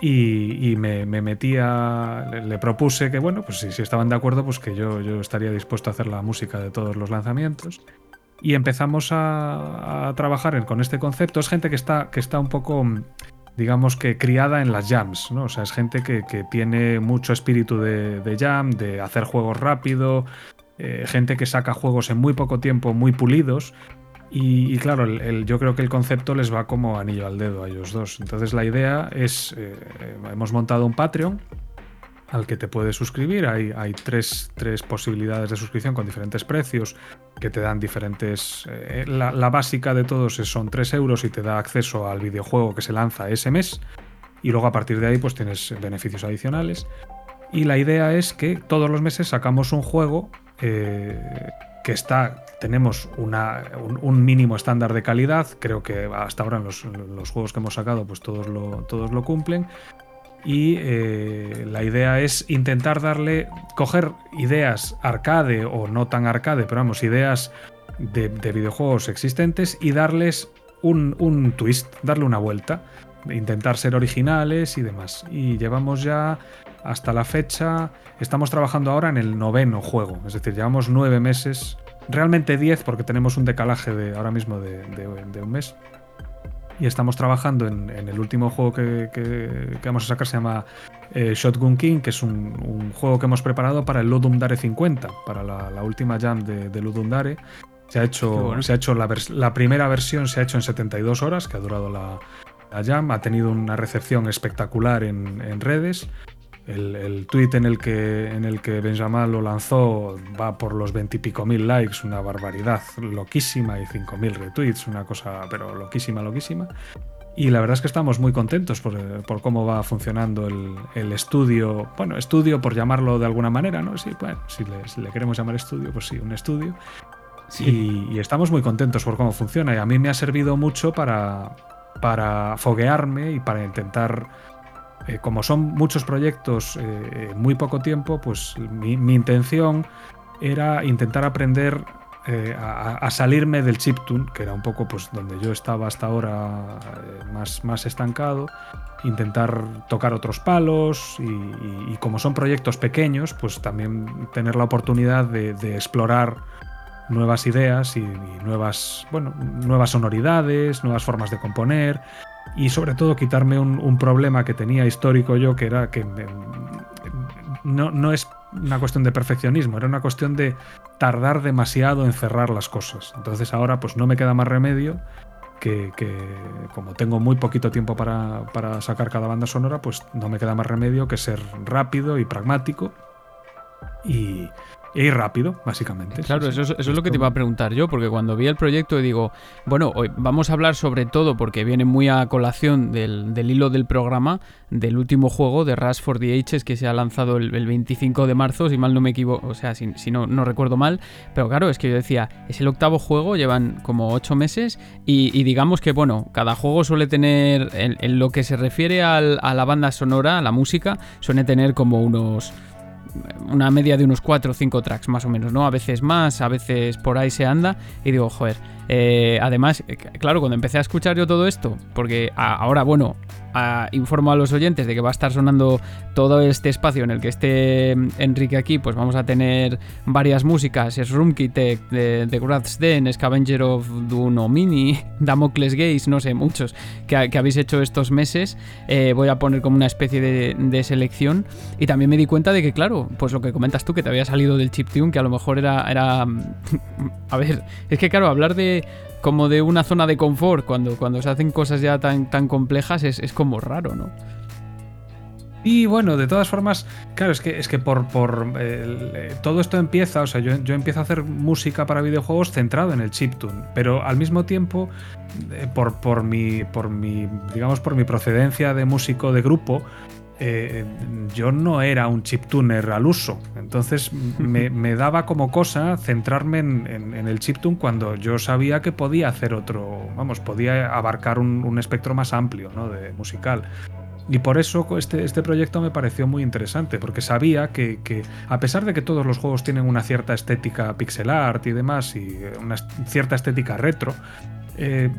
y, me, me, metía, le, propuse que bueno, pues si, si, estaban de acuerdo, pues que yo, yo estaría dispuesto a hacer la música de todos los lanzamientos y empezamos a, trabajar con este concepto. Es gente que está, que está un poco, digamos que criada en las jams, ¿no? O sea, es gente que, tiene mucho espíritu de, jam, de hacer juegos rápido, eh, gente que saca juegos en muy poco tiempo, muy pulidos. Y, claro, yo creo que el concepto les va como anillo al dedo a ellos dos. Entonces la idea es, eh, hemos montado un Patreon al que te puedes suscribir. Hay, hay tres, posibilidades de suscripción con diferentes precios que te dan diferentes... Eh, la, básica de todos son 3 euros y te da acceso al videojuego que se lanza ese mes. Y luego a partir de ahí pues tienes beneficios adicionales. Y la idea es que todos los meses sacamos un juego eh, que está, tenemos una, un, mínimo estándar de calidad. Creo que hasta ahora en los, los, juegos que hemos sacado pues todos lo, todos lo cumplen y eh, la idea es intentar darle, coger ideas arcade o no tan arcade, pero vamos, ideas de, videojuegos existentes y darles un, twist, darle una vuelta, intentar ser originales y demás. Y llevamos ya hasta la fecha, estamos trabajando ahora en el noveno juego, es decir, llevamos nueve meses, realmente diez porque tenemos un decalaje de ahora mismo de un mes y estamos trabajando en, el último juego que, vamos a sacar, se llama eh, Shotgun King, que es un, juego que hemos preparado para el Ludum Dare 50, para la, última jam de, de Ludum Dare. Se ha hecho, se ha hecho la, primera versión se ha hecho en 72 horas, que ha durado la, jam, ha tenido una recepción espectacular en, redes. El, el tweet en el que en el que Benjamin lo lanzó va por los veintipico mil likes, una barbaridad loquísima y cinco mil retweets, una cosa pero loquísima, loquísima. Y la verdad es que estamos muy contentos por, cómo va funcionando el, estudio. Bueno, estudio por llamarlo de alguna manera, ¿no? Sí, bueno, si le, queremos llamar estudio, pues sí, un estudio. Y, estamos muy contentos por cómo funciona. Y a mí me ha servido mucho para, para foguearme y para intentar eh, como son muchos proyectos eh, en muy poco tiempo, pues mi, intención era intentar aprender eh, a, salirme del chiptune, que era un poco pues donde yo estaba hasta ahora más, más estancado, intentar tocar otros palos y, como son proyectos pequeños, pues también tener la oportunidad de, explorar nuevas ideas y, nuevas, bueno, nuevas sonoridades, nuevas formas de componer y sobre todo quitarme un, problema que tenía histórico yo, que era que no, no, es una cuestión de perfeccionismo, era una cuestión de tardar demasiado en cerrar las cosas. Entonces ahora pues no me queda más remedio que, como tengo muy poquito tiempo para, para sacar cada banda sonora, pues no me queda más remedio que ser rápido y pragmático y, y rápido, básicamente. Claro, eso, es, lo que te iba a preguntar yo, porque cuando vi el proyecto digo, bueno, hoy vamos a hablar sobre todo, porque viene muy a colación del, hilo del programa, del último juego de Rush for the Ages que se ha lanzado el, 25 de marzo, si mal no me equivoco, o sea, si, no, no recuerdo mal, pero claro, es que yo decía, es el octavo juego, llevan como ocho meses, y, digamos que, bueno, cada juego suele tener, en, lo que se refiere a la banda sonora, a la música, suele tener como unos una media de unos 4 o 5 tracks más o menos, ¿no? A veces más, a veces por ahí se anda y digo, joder, eh, además, eh, claro, cuando empecé a escuchar yo todo esto, porque ahora, bueno, informo a los oyentes de que va a estar sonando todo este espacio en el que esté mm, Enrique aquí, pues vamos a tener varias músicas, es Roomkitect, de, de Den, Scavenger of Duno Mini, Damocles Gaze, no sé, muchos que, habéis hecho estos meses. Eh, voy a poner como una especie de, selección y también me di cuenta de que, claro, pues lo que comentas tú, que te había salido del chiptune, que a lo mejor era, era... a ver, es que claro, hablar de como de una zona de confort cuando, cuando se hacen cosas ya tan, tan complejas es, como raro, ¿no? Y bueno, de todas formas, claro, es que, es que por, por eh, todo esto empieza, o sea, yo, yo, empiezo a hacer música para videojuegos centrado en el chiptune, pero al mismo tiempo, eh, por, por, mi, por mi, digamos, por mi procedencia de músico de grupo, eh, yo no era un chiptuner al uso. Entonces me, daba como cosa centrarme en, el chiptune cuando yo sabía que podía hacer otro, vamos, podía abarcar un, espectro más amplio ¿no? de musical. Y por eso este, este proyecto me pareció muy interesante, porque sabía que, que, a pesar de que todos los juegos tienen una cierta estética pixel art y demás, y una cierta estética retro, eh,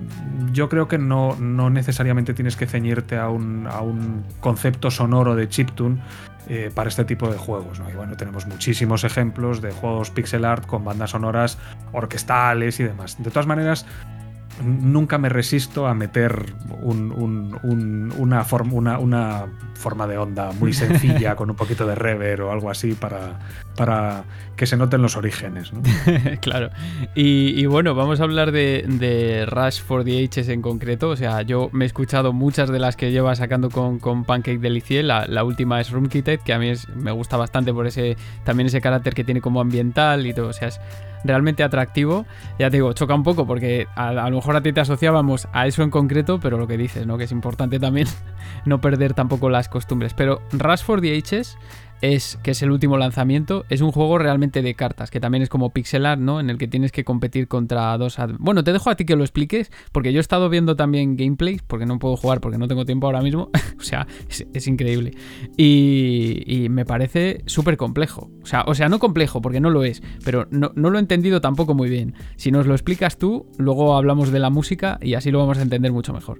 yo creo que no, necesariamente tienes que ceñirte a un, concepto sonoro de chiptune eh, para este tipo de juegos. Y bueno, tenemos muchísimos ejemplos de juegos pixel art con bandas sonoras orquestales y demás. De todas maneras, nunca me resisto a meter una, forma de onda muy sencilla con un poquito de rever o algo así para, para que se noten los orígenes. claro. Y, bueno, vamos a hablar de, Rush for the Ages en concreto. O sea, yo me he escuchado muchas de las que lleva sacando con, con Pancake Delicie. La, la última es Roomkitted, que a mí me gusta bastante por ese también ese carácter que tiene como ambiental y todo. O sea, es realmente atractivo. Ya te digo, choca un poco porque a, a, lo mejor a ti te asociábamos a eso en concreto, pero lo que dices, ¿no? Que es importante también no perder tampoco las costumbres. Pero Rush for the Ages es que es el último lanzamiento, es un juego realmente de cartas, que también es como pixel art, ¿no? En el que tienes que competir contra dos... Bueno, te dejo a ti que lo expliques, porque yo he estado viendo también gameplays, porque no puedo jugar, porque no tengo tiempo ahora mismo, o sea, es, increíble. Y, me parece súper complejo, o sea, o sea, no complejo, porque no lo es, pero no lo he entendido tampoco muy bien. Si nos lo explicas tú, luego hablamos de la música y así lo vamos a entender mucho mejor.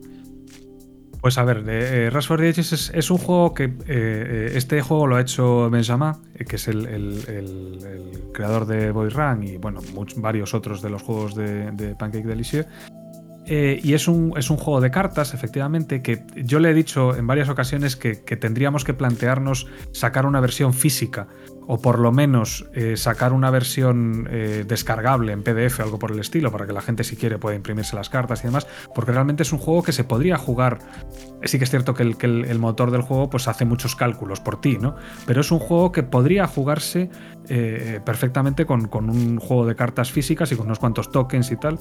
Pues a ver, eh, Rush for the Ages es, un juego que eh, eh, este juego lo ha hecho Benjamin, eh, que es el, creador de Boy Run y bueno, varios otros de los juegos de, Pancake Delicieux. Y es un, es un, juego de cartas, efectivamente, que yo le he dicho en varias ocasiones que tendríamos que plantearnos sacar una versión física o por lo menos eh, sacar una versión eh, descargable en PDF algo por el estilo, para que la gente si quiere pueda imprimirse las cartas y demás, porque realmente es un juego que se podría jugar. Sí que es cierto que el, motor del juego pues hace muchos cálculos por ti, ¿no? Pero es un juego que podría jugarse eh, perfectamente con, un juego de cartas físicas y con unos cuantos tokens y tal.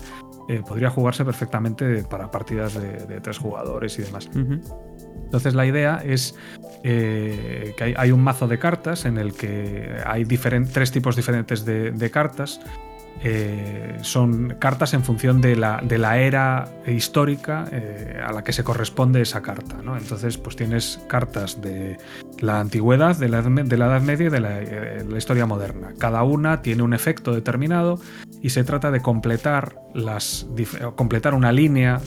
podría jugarse perfectamente para partidas de, tres jugadores y demás. Entonces la idea es eh, que hay, un mazo de cartas en el que hay tres tipos diferentes de, cartas. Eh, son cartas en función de la, la era histórica eh, a la que se corresponde esa carta. Entonces, pues tienes cartas de la antigüedad, de la, la Edad Media y de la, historia moderna. Cada una tiene un efecto determinado y se trata de completar, las, completar una línea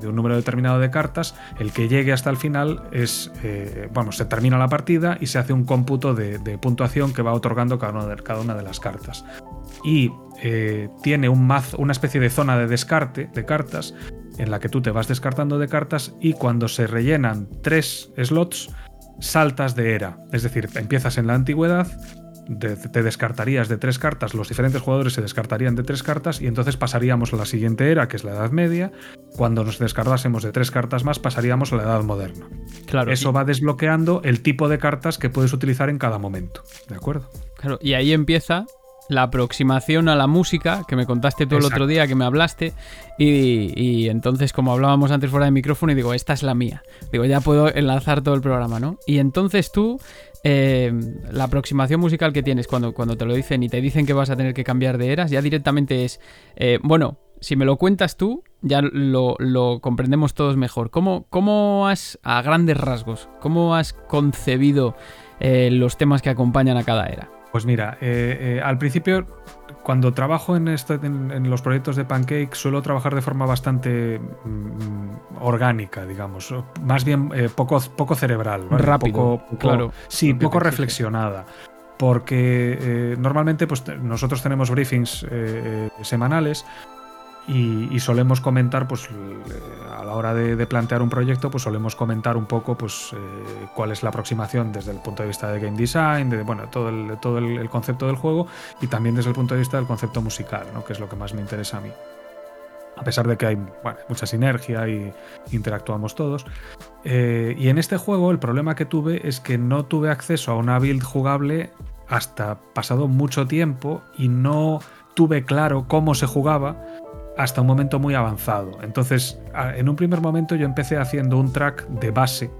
de un número determinado de cartas, el que llegue hasta el final es, eh, bueno, se termina la partida y se hace un cómputo de, puntuación que va otorgando cada una de, cada una de las cartas. Y eh, tiene un mazo, una especie de zona de descarte de cartas en la que tú te vas descartando de cartas y cuando se rellenan tres slots, saltas de era. Es decir, empiezas en la antigüedad, te descartarías de tres cartas, los diferentes jugadores se descartarían de tres cartas y entonces pasaríamos a la siguiente era, que es la Edad Media. Cuando nos descartásemos de tres cartas más, pasaríamos a la Edad Moderna. Claro. Eso va desbloqueando el tipo de cartas que puedes utilizar en cada momento. ¿De acuerdo? Claro, y ahí empieza la aproximación a la música que me contaste tú el otro día, que me hablaste, y, y, entonces como hablábamos antes fuera de micrófono, y digo, esta es la mía. Digo, ya puedo enlazar todo el programa, ¿no? Y entonces tú eh, la aproximación musical que tienes cuando, cuando te lo dicen y te dicen que vas a tener que cambiar de eras, ya directamente es, eh, bueno, si me lo cuentas tú, ya lo, comprendemos todos mejor. ¿Cómo, ¿Cómo, has, a grandes rasgos, cómo has concebido eh, los temas que acompañan a cada era? Pues mira, al principio cuando trabajo en, en, los proyectos de Pancake suelo trabajar de forma bastante mm, orgánica, digamos, más bien eh, poco, poco cerebral, rápido, claro, sí, poco reflexionada. Porque eh, normalmente pues, nosotros tenemos briefings eh, semanales y, solemos comentar, pues hora de, plantear un proyecto, pues solemos comentar un poco pues, eh, cuál es la aproximación desde el punto de vista de game design, de bueno, todo, el, todo el, concepto del juego y también desde el punto de vista del concepto musical, ¿no? que es lo que más me interesa a mí. A pesar de que hay mucha sinergia y interactuamos todos. Eh, y en este juego el problema que tuve es que no tuve acceso a una build jugable hasta pasado mucho tiempo y no tuve claro cómo se jugaba hasta un momento muy avanzado. Entonces, en un primer momento yo empecé haciendo un track de base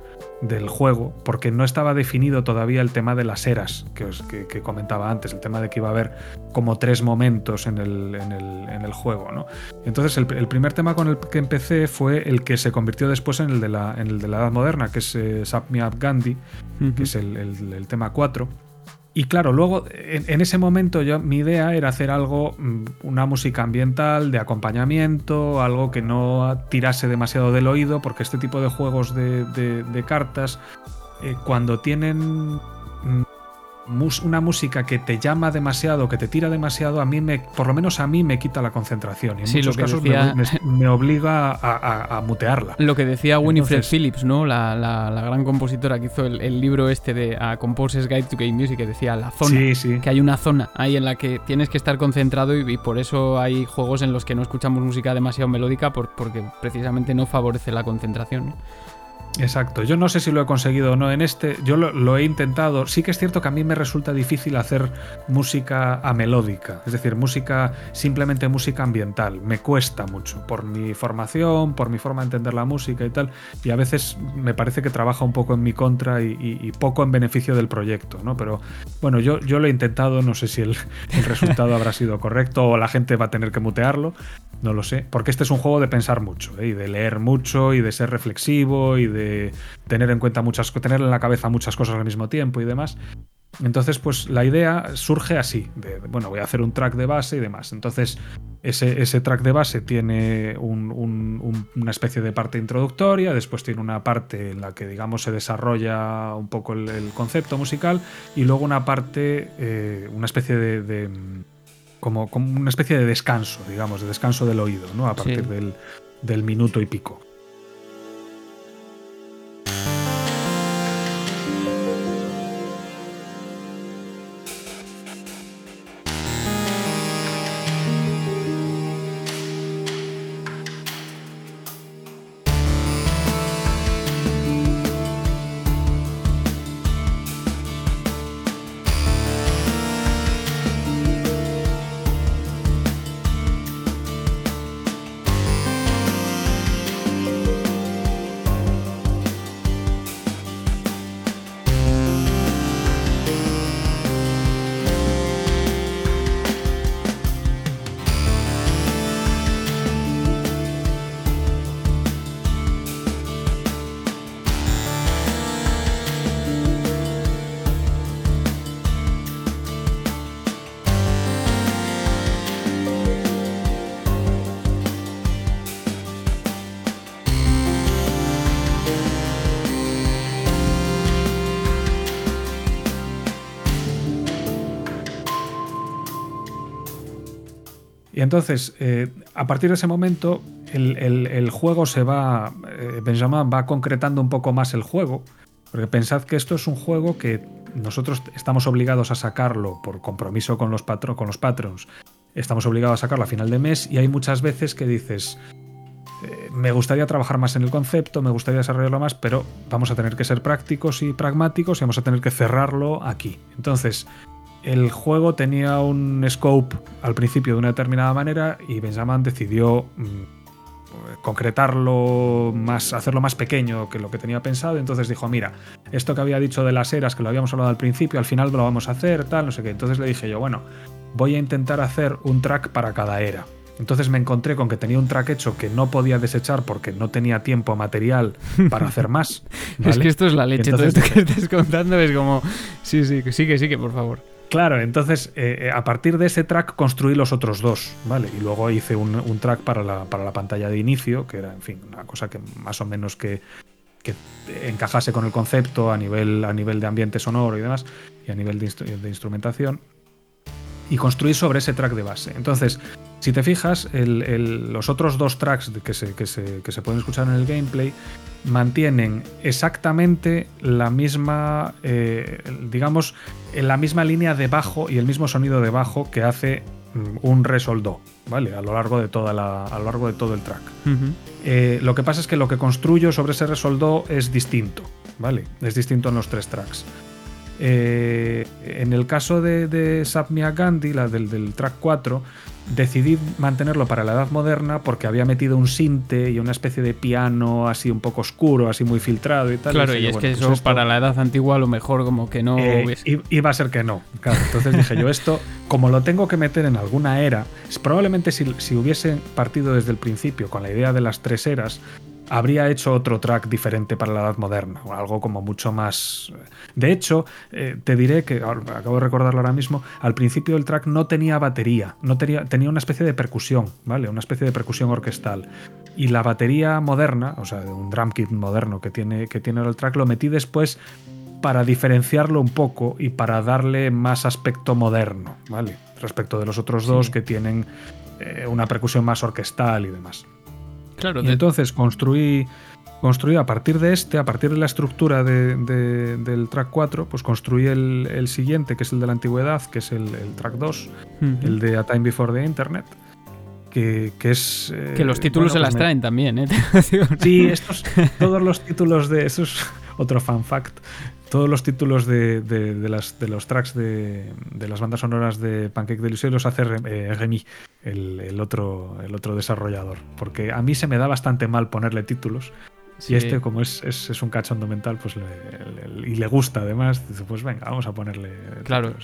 del juego, porque no estaba definido todavía el tema de las eras que, os, que, comentaba antes, el tema de que iba a haber como tres momentos en el, en el, en el juego. ¿no? Entonces, el, primer tema con el que empecé fue el que se convirtió después en el de la, en el de la Edad Moderna, que es eh, Gandhi, que es el, el tema 4 y claro, luego en, ese momento yo, mi idea era hacer algo, mm, una música ambiental, de acompañamiento, algo que no tirase demasiado del oído, porque este tipo de juegos de, cartas, eh, cuando tienen una música que te llama demasiado, que te tira demasiado, a mí me, por lo menos a mí me quita la concentración. Y en muchos casos me, obliga a, mutearla. Lo que decía Winifred Phillips, ¿no? La, gran compositora que hizo el, libro este de a Composer's Guide to Game Music, que decía la zona. Que hay una zona ahí en la que tienes que estar concentrado y, por eso hay juegos en los que no escuchamos música demasiado melódica porque precisamente no favorece la concentración. Exacto, yo no sé si lo he conseguido o no en este, yo lo, he intentado, sí que es cierto que a mí me resulta difícil hacer música amelódica, es decir, música, simplemente música ambiental, me cuesta mucho, por mi formación, por mi forma de entender la música y tal, y a veces me parece que trabaja un poco en mi contra y, poco en beneficio del proyecto, ¿no? Pero bueno, yo, yo lo he intentado, no sé si el, resultado habrá sido correcto o la gente va a tener que mutearlo, no lo sé, porque este es un juego de pensar mucho, ¿eh? y de leer mucho, y de ser reflexivo, y de tener en cuenta muchas tener en la cabeza muchas cosas al mismo tiempo y demás. Entonces, pues la idea surge así, de, bueno, voy a hacer un track de base y demás. Entonces, ese, ese track de base tiene una especie de parte introductoria, después tiene una parte en la que, digamos, se desarrolla un poco el, concepto musical, y luego una parte, eh, una especie de como, como una especie de descanso, digamos, de descanso del oído, ¿no? A partir del, del minuto y pico. Entonces, eh, a partir de ese momento, el, juego se va. Eh, Benjamin va concretando un poco más el juego. Porque pensad que esto es un juego que nosotros estamos obligados a sacarlo por compromiso con los, los patrons. Estamos obligados a sacarlo a final de mes y hay muchas veces que dices, eh, me gustaría trabajar más en el concepto, me gustaría desarrollarlo más, pero vamos a tener que ser prácticos y pragmáticos y vamos a tener que cerrarlo aquí. Entonces, el juego tenía un scope al principio de una determinada manera y Benjamin decidió mm, concretarlo más, hacerlo más pequeño que lo que tenía pensado. Entonces dijo, mira, esto que había dicho de las eras, que lo habíamos hablado al principio, al final lo vamos a hacer, tal, no sé qué. Entonces le dije yo, bueno, voy a intentar hacer un track para cada era. Entonces me encontré con que tenía un track hecho que no podía desechar porque no tenía tiempo material para hacer más. es que esto es la leche, todo esto que estás contando es como, sí, sí, sí, que sí, que por favor. Claro, entonces eh, eh, a partir de ese track construí los otros dos, ¿vale? Y luego hice un, track para la, para la, pantalla de inicio, que era, en fin, una cosa que más o menos que, que encajase con el concepto a nivel, a nivel de ambiente sonoro y demás, y a nivel de, de instrumentación. Y construí sobre ese track de base. Entonces, si te fijas, los otros dos tracks que se, que, se, que se, pueden escuchar en el gameplay mantienen exactamente la misma, eh, digamos, la misma línea de bajo y el mismo sonido de bajo que hace mm, un resoldo, ¿vale? A lo largo de, toda la, a lo largo de todo el track. Eh, lo que pasa es que lo que construyo sobre ese resoldo es distinto, ¿vale? Es distinto en los tres tracks. Eh, en el caso de, de Sapmia Gandhi, la del, del track 4, decidí mantenerlo para la edad moderna porque había metido un sinte y una especie de piano así un poco oscuro, así muy filtrado y tal. Claro, y, es que pues eso para la edad antigua a lo mejor como que no... Eh, iba a ser que no. Claro, entonces dije yo, esto, como lo tengo que meter en alguna era, probablemente si, si hubiese partido desde el principio con la idea de las tres eras, habría hecho otro track diferente para la edad moderna, o algo como mucho más... De hecho, eh, te diré que, acabo de recordarlo ahora mismo, al principio del track no tenía batería, no tenía, tenía una especie de percusión, ¿vale? Una especie de percusión orquestal. Y la batería moderna, o sea, un drum kit moderno que tiene, que tiene el track, lo metí después para diferenciarlo un poco y para darle más aspecto moderno, ¿vale? Respecto de los otros dos que tienen eh, una percusión más orquestal y demás. Claro, y entonces construí, construí a partir de este, a partir de la estructura de, del track 4, pues construí el, siguiente, que es el de la antigüedad, que es el, track 2, el de A Time Before the Internet. Que, es. Eh, que los títulos se pues las traen también, ¿eh? sí, estos, todos los títulos de. Eso es otro fan fact todos los títulos de, las, de los tracks de, las bandas sonoras de Pancake Delusion los hace eh, Remy, el, otro, el otro desarrollador. Porque a mí se me da bastante mal ponerle títulos. Y este, como es, es, un cachondo mental, pues y le gusta además, dice, pues venga, vamos a ponerle. Claro.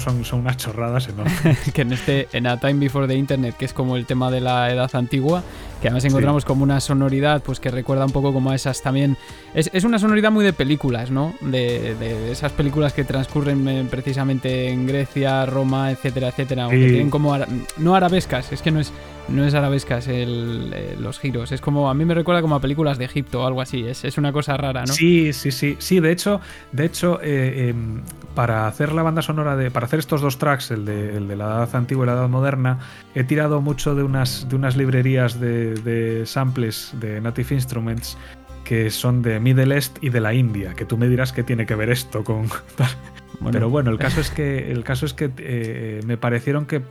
Son, son unas chorradas enormes. que en este, en A Time Before the Internet, que es como el tema de la edad antigua, que además encontramos como una sonoridad pues que recuerda un poco como a esas también. Es, es una sonoridad muy de películas, ¿no? De, de esas películas que transcurren eh, precisamente en Grecia, Roma, etcétera, etcétera. Aunque tienen como. no arabescas, es que no es no es arabescas el, eh, los giros. Es como, a mí me recuerda como a películas de Egipto o algo así. Es, es una cosa rara, ¿no? Sí, sí, sí. Sí, de hecho, de hecho eh, em, para hacer la banda sonora de. Para hacer estos dos tracks, el de, el de, la edad antigua y la edad moderna, he tirado mucho de unas, de unas librerías de, de samples de Native Instruments que son de Middle East y de la India, que tú me dirás qué tiene que ver esto con... Pero bueno, el caso es que, el caso es que eh, me parecieron que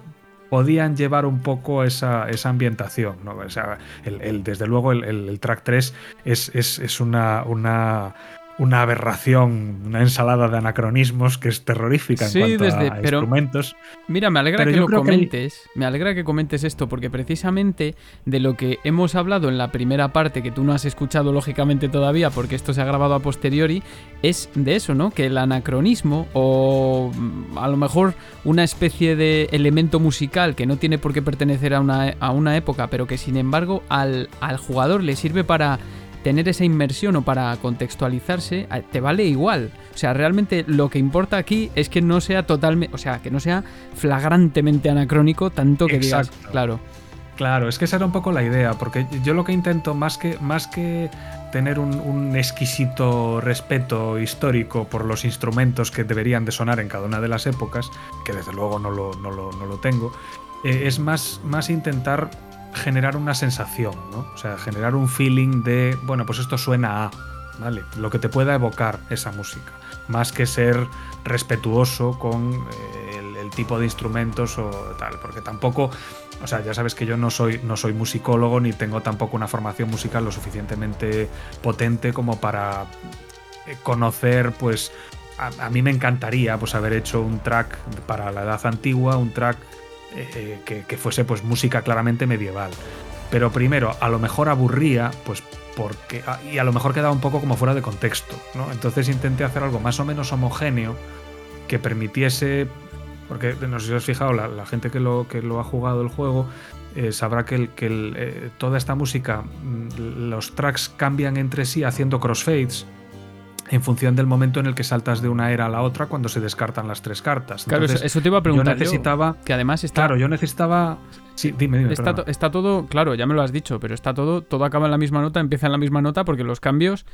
podían llevar un poco esa, esa ambientación. ¿no? O sea, el, desde luego el, el track 3 es, es, es una, una una aberración, una ensalada de anacronismos que es terrorífica en cuanto desde, a pero, instrumentos. Mira, me alegra que lo comentes, me alegra que comentes esto, porque precisamente de lo que hemos hablado en la primera parte, que tú no has escuchado lógicamente todavía, porque esto se ha grabado a posteriori, es de eso, ¿no? Que el anacronismo, o mm, a lo mejor una especie de elemento musical que no tiene por qué pertenecer a una, a una época, pero que sin embargo al, al jugador le sirve para tener esa inmersión o para contextualizarse, te vale igual. O sea, realmente lo que importa aquí es que no sea totalmente, o sea, que no sea flagrantemente anacrónico, tanto que digas, claro. Claro, es que esa era un poco la idea, porque yo lo que intento, más que, más que tener un, exquisito respeto histórico por los instrumentos que deberían de sonar en cada una de las épocas, que desde luego no lo, no lo, tengo, eh, es más, más intentar generar una sensación, ¿no? O sea, generar un feeling de, bueno, pues esto suena a, ¿vale? Lo que te pueda evocar esa música, más que ser respetuoso con eh, el, tipo de instrumentos o tal, porque tampoco, o sea, ya sabes que yo no soy, no soy musicólogo ni tengo tampoco una formación musical lo suficientemente potente como para eh, conocer, pues, a, a mí me encantaría pues haber hecho un track para la edad antigua, un track eh, que, fuese pues música claramente medieval. Pero primero, a lo mejor aburría, pues porque. Ah, y a lo mejor quedaba un poco como fuera de contexto. Entonces intenté hacer algo más o menos homogéneo que permitiese. Porque no sé si os fijado, la, gente que lo, que lo ha jugado el juego. Eh, sabrá que, el, que eh, toda esta música, mm, los tracks cambian entre sí haciendo crossfades, en función del momento en el que saltas de una era a la otra cuando se descartan las tres cartas. claro, eso te iba a preguntar. Yo necesitaba. que además está. Claro, yo necesitaba. Sí, dime, dime. Está, está, todo, claro, ya me lo has dicho, pero está todo, todo acaba en la misma nota, empieza en la misma nota porque los cambios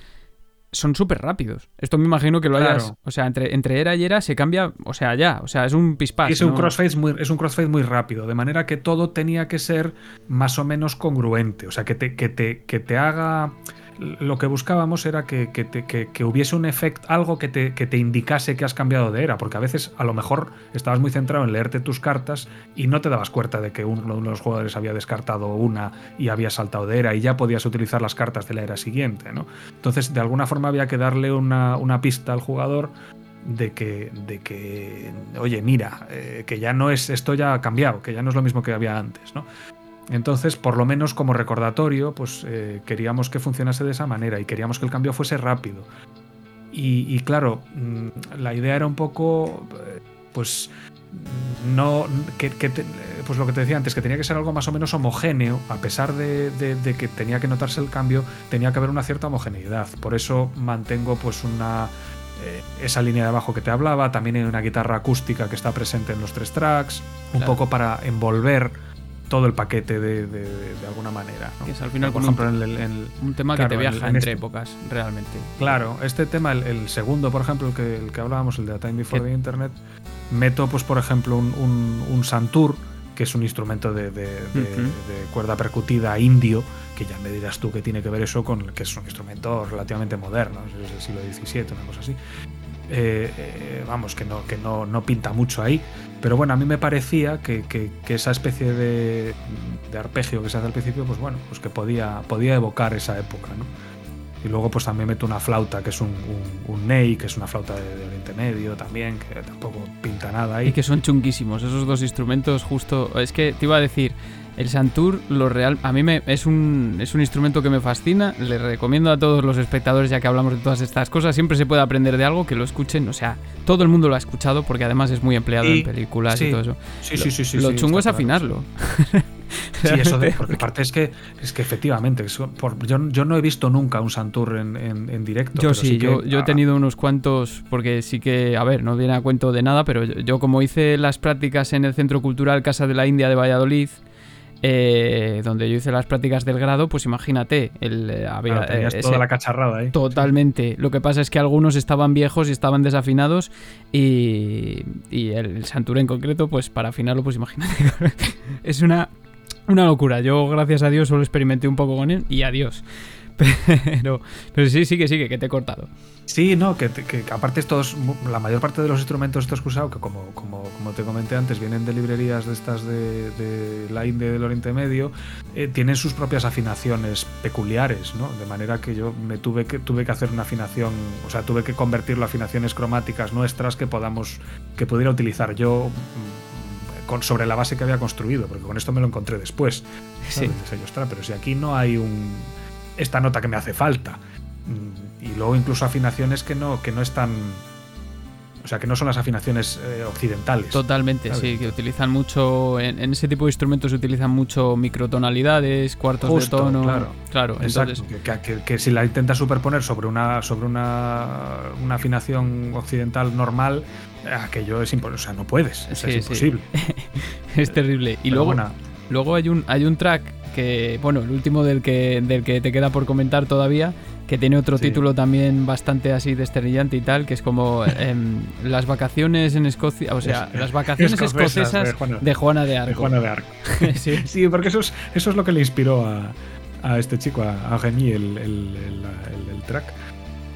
son súper rápidos. Esto me imagino que lo hayas. O sea, entre, entre era y era se cambia, o sea, ya. O sea, es un pispás. Es, un crossfade muy, es un crossfade muy rápido, de manera que todo tenía que ser más o menos congruente. O sea, que te, que te, que te haga lo que buscábamos era que, hubiese un efecto, algo que te, indicase que has cambiado de era, porque a veces a lo mejor estabas muy centrado en leerte tus cartas y no te dabas cuenta de que uno de los jugadores había descartado una y había saltado de era y ya podías utilizar las cartas de la era siguiente. ¿no? Entonces, de alguna forma había que darle una, pista al jugador de que, de que oye, mira, eh, que ya no es, esto ya ha cambiado, que ya no es lo mismo que había antes, ¿no? Entonces, por lo menos como recordatorio, pues eh, queríamos que funcionase de esa manera y queríamos que el cambio fuese rápido. Y, claro, mm, la idea era un poco, eh, pues, no, que, pues lo que te decía antes, que tenía que ser algo más o menos homogéneo, a pesar de, que tenía que notarse el cambio, tenía que haber una cierta homogeneidad. Por eso mantengo pues una, eh, esa línea de abajo que te hablaba, también hay una guitarra acústica que está presente en los tres tracks, un poco para envolver todo el paquete de, de, alguna manera. Que es al final, por ejemplo, un, el, un tema que te viaja entre este épocas, realmente. Claro, este tema, el, segundo, por ejemplo, el que, el que hablábamos, el de A Time Before the Internet, meto, pues, por ejemplo, un, un, santur, que es un instrumento de, de, cuerda percutida indio, que ya me dirás tú que tiene que ver eso con que es un instrumento relativamente moderno, es del siglo XVII, una cosa así. Eh, eh, vamos, que, no, que no, no, pinta mucho ahí. Pero bueno, a mí me parecía que, que, esa especie de, de, arpegio que se hace al principio, pues bueno, pues que podía, podía evocar esa época, ¿no? Y luego pues también meto una flauta, que es un, ney, que es una flauta de, Oriente Medio también, que tampoco pinta nada ahí. Y que son chunguísimos, esos dos instrumentos justo... Es que te iba a decir, El Santur, lo real, a mí me, es, un, es un instrumento que me fascina. Le recomiendo a todos los espectadores, ya que hablamos de todas estas cosas, siempre se puede aprender de algo, que lo escuchen. O sea, todo el mundo lo ha escuchado porque además es muy empleado en películas y todo eso. Sí, sí, sí. sí lo chungo es afinarlo. Sí, eso de, porque aparte es que, es que efectivamente, yo, no he visto nunca un Santur en, directo. Yo sí, yo, yo, he tenido unos cuantos, porque sí que, a ver, no viene a cuento de nada, pero yo como hice las prácticas en el Centro Cultural Casa de la India de Valladolid, eh, donde yo hice las prácticas del grado, pues imagínate, el, eh, había eh, toda la cacharrada ahí. Totalmente. Lo que pasa es que algunos estaban viejos y estaban desafinados y, el, Santur en concreto, pues para afinarlo, pues imagínate. es una, una locura. Yo, gracias a Dios, solo experimenté un poco con él y adiós. Pero, pero sí, sí que sí, que te he cortado. Sí, no, que, aparte estos, la mayor parte de los instrumentos estos que he usado, que como, como, como te comenté antes, vienen de librerías de estas de, la India del Oriente Medio, eh, tienen sus propias afinaciones peculiares, ¿no? De manera que yo me tuve que, tuve que hacer una afinación, o sea, tuve que convertirlo a afinaciones cromáticas nuestras que podamos, que pudiera utilizar yo mm, con, sobre la base que había construido, porque con esto me lo encontré después. Sí. pero si aquí no hay un esta nota que me hace falta. Mm, y luego incluso afinaciones que no, que no están. O sea, que no son las afinaciones eh, occidentales. Totalmente, sí, que utilizan mucho. En, ese tipo de instrumentos se utilizan mucho microtonalidades, cuartos de tono. Claro, claro. Entonces... Que, si la intentas superponer sobre una, sobre una, una afinación occidental normal, aquello es imposible. O sea, no puedes. Es, imposible. es terrible. Y luego, luego hay un, hay un track que, bueno, el último del que, del que te queda por comentar todavía, que tiene otro título también bastante así desternillante y tal, que es como em, las vacaciones en Escocia, o sea, las vacaciones escocesas, de, Juana, de Arco. De Juana de Arco. sí. porque eso es, eso es lo que le inspiró a, a este chico, a, a el, el, el track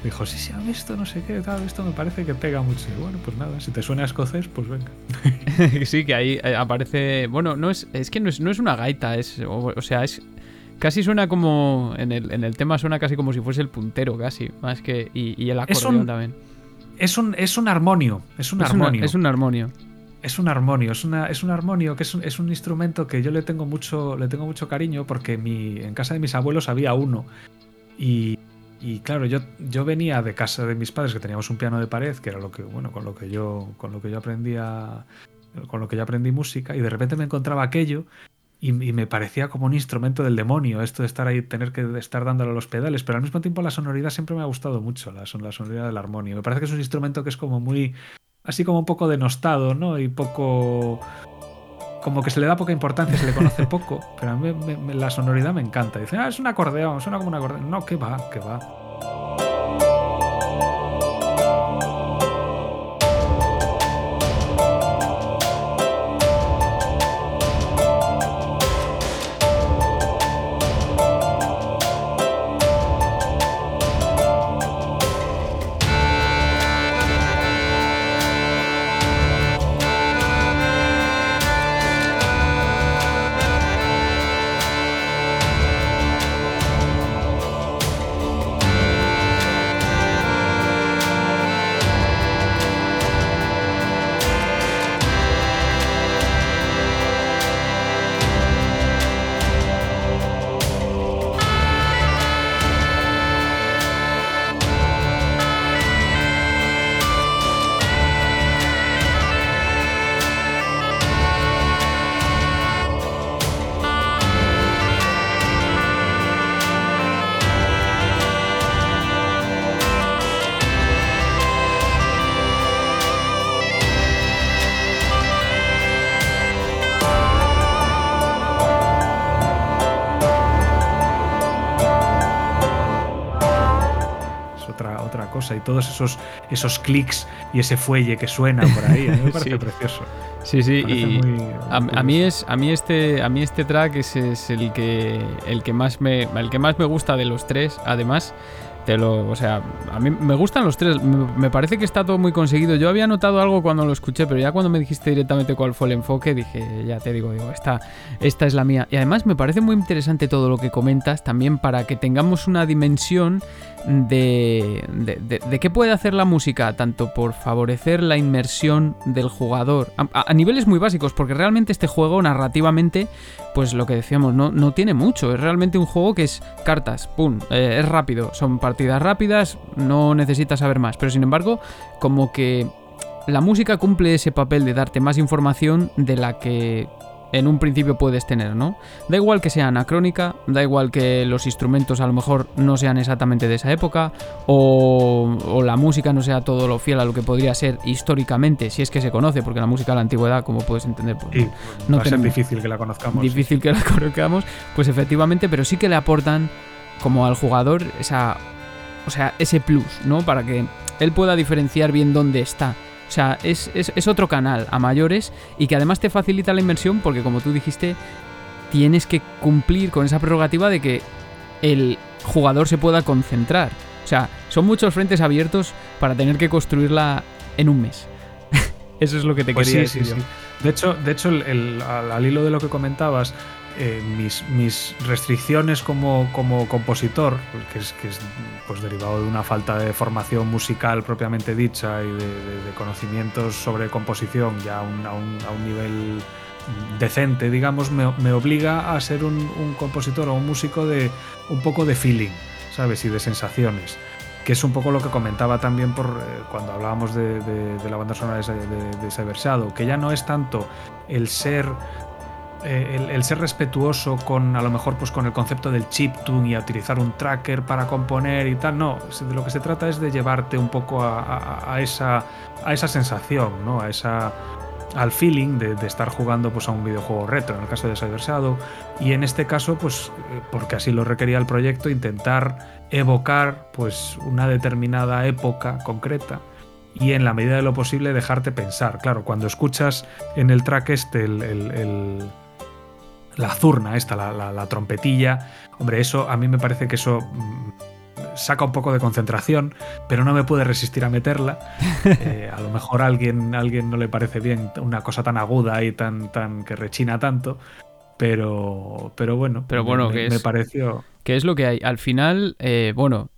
dijo, sí, sí, ha visto no sé qué, tal, esto me parece que pega mucho. Y bueno, pues nada, si te suena escocés, pues venga. sí, que ahí eh, aparece, bueno, no es, es que no es, no es una gaita, es, o, sea, es... Casi suena como. En el, en el tema suena casi como si fuese el puntero, casi. Más que. Y, el acordeón también. Es un, es un armonio. Es un armonio. es un armonio. Es un armonio, es, una, es un armonio que es un, es un, instrumento que yo le tengo mucho, le tengo mucho cariño porque mi, en casa de mis abuelos había uno. Y, y claro, yo, yo venía de casa de mis padres que teníamos un piano de pared, que era lo que, bueno, con lo que yo, con lo que yo aprendía, con lo que yo aprendí música, y de repente me encontraba aquello y, me parecía como un instrumento del demonio, esto de estar ahí, tener que estar dándole a los pedales, pero al mismo tiempo la sonoridad siempre me ha gustado mucho, la, la sonoridad del armonio. Me parece que es un instrumento que es como muy, así como un poco denostado, ¿no? Y poco como que se le da poca importancia, se le conoce poco, pero a mí la sonoridad me encanta. Dice, ah, es un acordeón, suena como un acordeón. No, que va, que va. Y todos esos, esos clics y ese fuelle que suena por ahí. A mí me parece precioso. Sí, sí, y a, mí es a mí este a mí este track es, es, el que el que más me el que más me gusta de los tres, además o sea, a mí me gustan los tres, me, parece que está todo muy conseguido. Yo había notado algo cuando lo escuché, pero ya cuando me dijiste directamente cuál fue el enfoque, dije, ya te digo, digo, esta, es la mía. Y además me parece muy interesante todo lo que comentas, también para que tengamos una dimensión de, de, qué puede hacer la música, tanto por favorecer la inmersión del jugador, a, niveles muy básicos, porque realmente este juego narrativamente pues lo que decíamos, no, no tiene mucho. Es realmente un juego que es cartas, pum, eh, es rápido. Son partidas rápidas, no necesitas saber más. Pero sin embargo, como que la música cumple ese papel de darte más información de la que en un principio puedes tener, ¿no? Da igual que sea anacrónica, da igual que los instrumentos a lo mejor no sean exactamente de esa época, o, la música no sea todo lo fiel a lo que podría ser históricamente, si es que se conoce, porque la música de la antigüedad, como puedes entender, pues no va a ser difícil que la conozcamos. Difícil que la conozcamos, pues efectivamente, pero sí que le aportan como al jugador esa, o sea, ese plus, ¿no? Para que él pueda diferenciar bien dónde está o sea, es, otro canal a mayores y que además te facilita la inversión porque como tú dijiste, tienes que cumplir con esa prerrogativa de que el jugador se pueda concentrar. O sea, son muchos frentes abiertos para tener que construirla en un mes. Eso es lo que te pues quería decir. De hecho, de hecho al, hilo de lo que comentabas, eh, mis, restricciones como, compositor, que es, pues, derivado de una falta de formación musical propiamente dicha y de, conocimientos sobre composición ya a un, nivel decente, digamos, me, obliga a ser un, compositor o un músico de un poco de feeling, ¿sabes? Y de sensaciones. Que es un poco lo que comentaba también eh, cuando hablábamos de, de, la banda sonora de, de, de que ya no es tanto el ser eh, el, ser respetuoso con a lo mejor pues con el concepto del chiptune y utilizar un tracker para componer y tal, no, de lo que se trata es de llevarte un poco a, esa, a esa sensación, ¿no? a esa, al feeling de, estar jugando pues, a un videojuego retro, en el caso de Cyber Shadow, y en este caso, pues, eh, porque así lo requería el proyecto, intentar evocar pues, una determinada época concreta y en la medida de lo posible dejarte pensar. Claro, cuando escuchas en el track este el, la zurna esta, la, trompetilla. Hombre, eso a mí me parece que eso mm, saca un poco de concentración, pero no me puede resistir a meterla. Eh, a lo mejor a alguien, alguien no le parece bien una cosa tan aguda y tan, tan que rechina tanto. Pero, pero bueno, pero bueno me, que me pareció. Que es lo que hay. Al final, eh, bueno,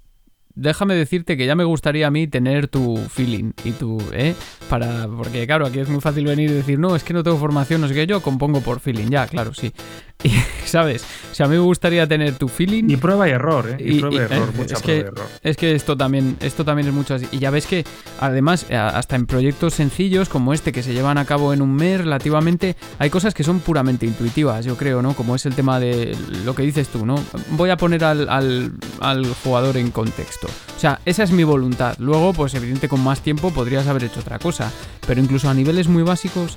déjame decirte que ya me gustaría a mí tener tu feeling y tu, ¿eh? Para, porque claro, aquí es muy fácil venir y decir, no, es que no tengo formación, no sé qué, yo compongo por feeling, ya, claro, sí. Y, ¿sabes? O sea, a mí me gustaría tener tu feeling. Y prueba y error, ¿eh? Y, prueba y, error, eh, mucha es que, error. Es que esto también, esto también es mucho así. Y ya ves que, además, eh, hasta en proyectos sencillos como este que se llevan a cabo en un mes relativamente, hay cosas que son puramente intuitivas, yo creo, ¿no? Como es el tema de lo que dices tú, ¿no? Voy a poner al, al, al jugador en contexto. O sea, esa es mi voluntad. Luego, pues evidente con más tiempo podrías haber hecho otra cosa. Pero incluso a niveles muy básicos,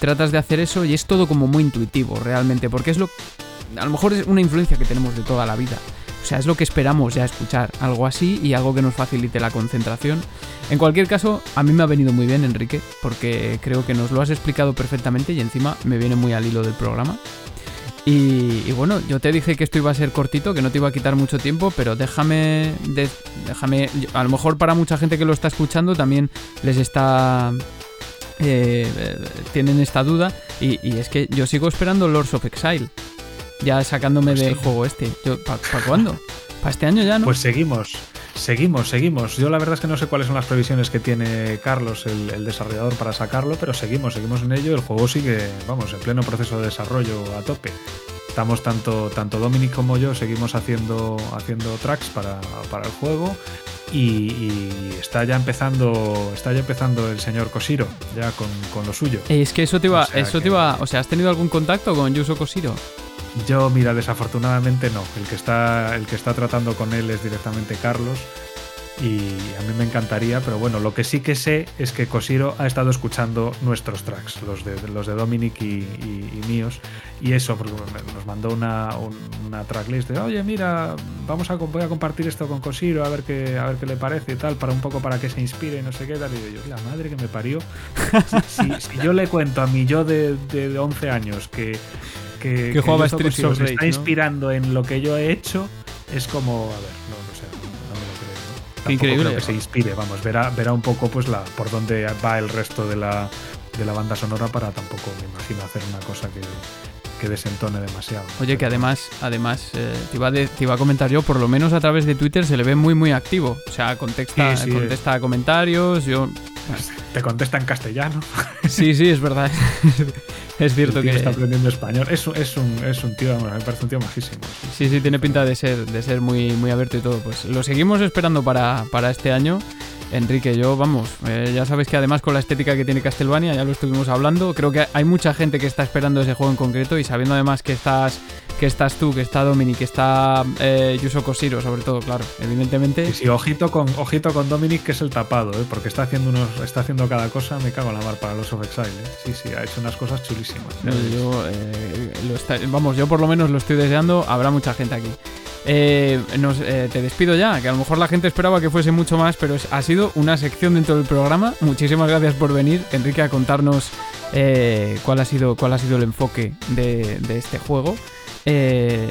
tratas de hacer eso y es todo como muy intuitivo realmente. Porque es lo... A lo mejor es una influencia que tenemos de toda la vida. O sea, es lo que esperamos ya escuchar. Algo así y algo que nos facilite la concentración. En cualquier caso, a mí me ha venido muy bien, Enrique, porque creo que nos lo has explicado perfectamente y encima me viene muy al hilo del programa. Y, bueno, yo te dije que esto iba a ser cortito, que no te iba a quitar mucho tiempo, pero déjame, déjame, a lo mejor para mucha gente que lo está escuchando también les está, eh, tienen esta duda y, es que yo sigo esperando Lords of Exile, ya sacándome pues del juego este. ¿Para cuándo? ¿Para este año ya, no? Pues seguimos. Seguimos, seguimos. Yo la verdad es que no sé cuáles son las previsiones que tiene Carlos, el, desarrollador, para sacarlo, pero seguimos, seguimos en ello. El juego sigue, vamos, en pleno proceso de desarrollo a tope. Estamos tanto, tanto Dominic como yo, seguimos haciendo, haciendo tracks para, para el juego. Y, está ya empezando está ya empezando el señor Koshiro ya con, con lo suyo es que eso te iba eso te iba o sea has tenido algún contacto con Yuso Koshiro yo, mira, desafortunadamente no. El que está, el que está tratando con él es directamente Carlos. Y a mí me encantaría, pero bueno, lo que sí que sé es que Cosiro ha estado escuchando nuestros tracks, los de, los de Dominic y, míos. Y eso, porque nos mandó una, una tracklist de, oye, mira, vamos a, voy a compartir esto con Cosiro, a ver qué, a ver qué le parece y tal, para un poco para que se inspire y no sé qué. Tal. Y yo, la madre que me parió. si, yo le cuento a mi yo de, de 11 años que que, que jugaba Street Se está inspirando en lo que yo he hecho, es como, a ver, no, no no, ¿no? Increíble. que se inspire, vamos, verá, verá un poco pues la por dónde va el resto de la, de la banda sonora para tampoco, me imagino, hacer una cosa que, que desentone demasiado. Oye, que además, además eh, te, iba te, iba a comentar yo, por lo menos a través de Twitter se le ve muy, muy activo. O sea, contesta, contesta comentarios, yo... Te contesta en castellano. Sí, sí, es verdad. es cierto que está aprendiendo español. Es, es, un, es un tío, me parece un tío majísimo. Sí, sí, tiene pinta de ser, de ser muy, muy abierto y todo. Pues lo seguimos esperando para, para este año. Enrique, yo, vamos, eh, ya sabes que además con la estética que tiene Castlevania, ya lo estuvimos hablando, creo que hay mucha gente que está esperando ese juego en concreto y sabiendo además que estás que estás tú, que está Dominic, que está eh, Yuso Koshiro, sobre todo, claro, evidentemente. Sí, sí, ojito con, ojito con Dominic, que es el tapado, ¿eh? porque está haciendo unos, está haciendo cada cosa, me cago en la mar para los of Exile. ¿eh? Sí, sí, ha hecho unas cosas chulísimas. yo, eh, vamos, yo por lo menos lo estoy deseando, habrá mucha gente aquí. Eh, te despido ya, que a lo mejor la gente esperaba que fuese mucho más, pero ha sido una sección dentro del programa. Muchísimas gracias por venir, Enrique, a contarnos cuál, ha sido, cuál ha sido el enfoque de, de este juego. Eh,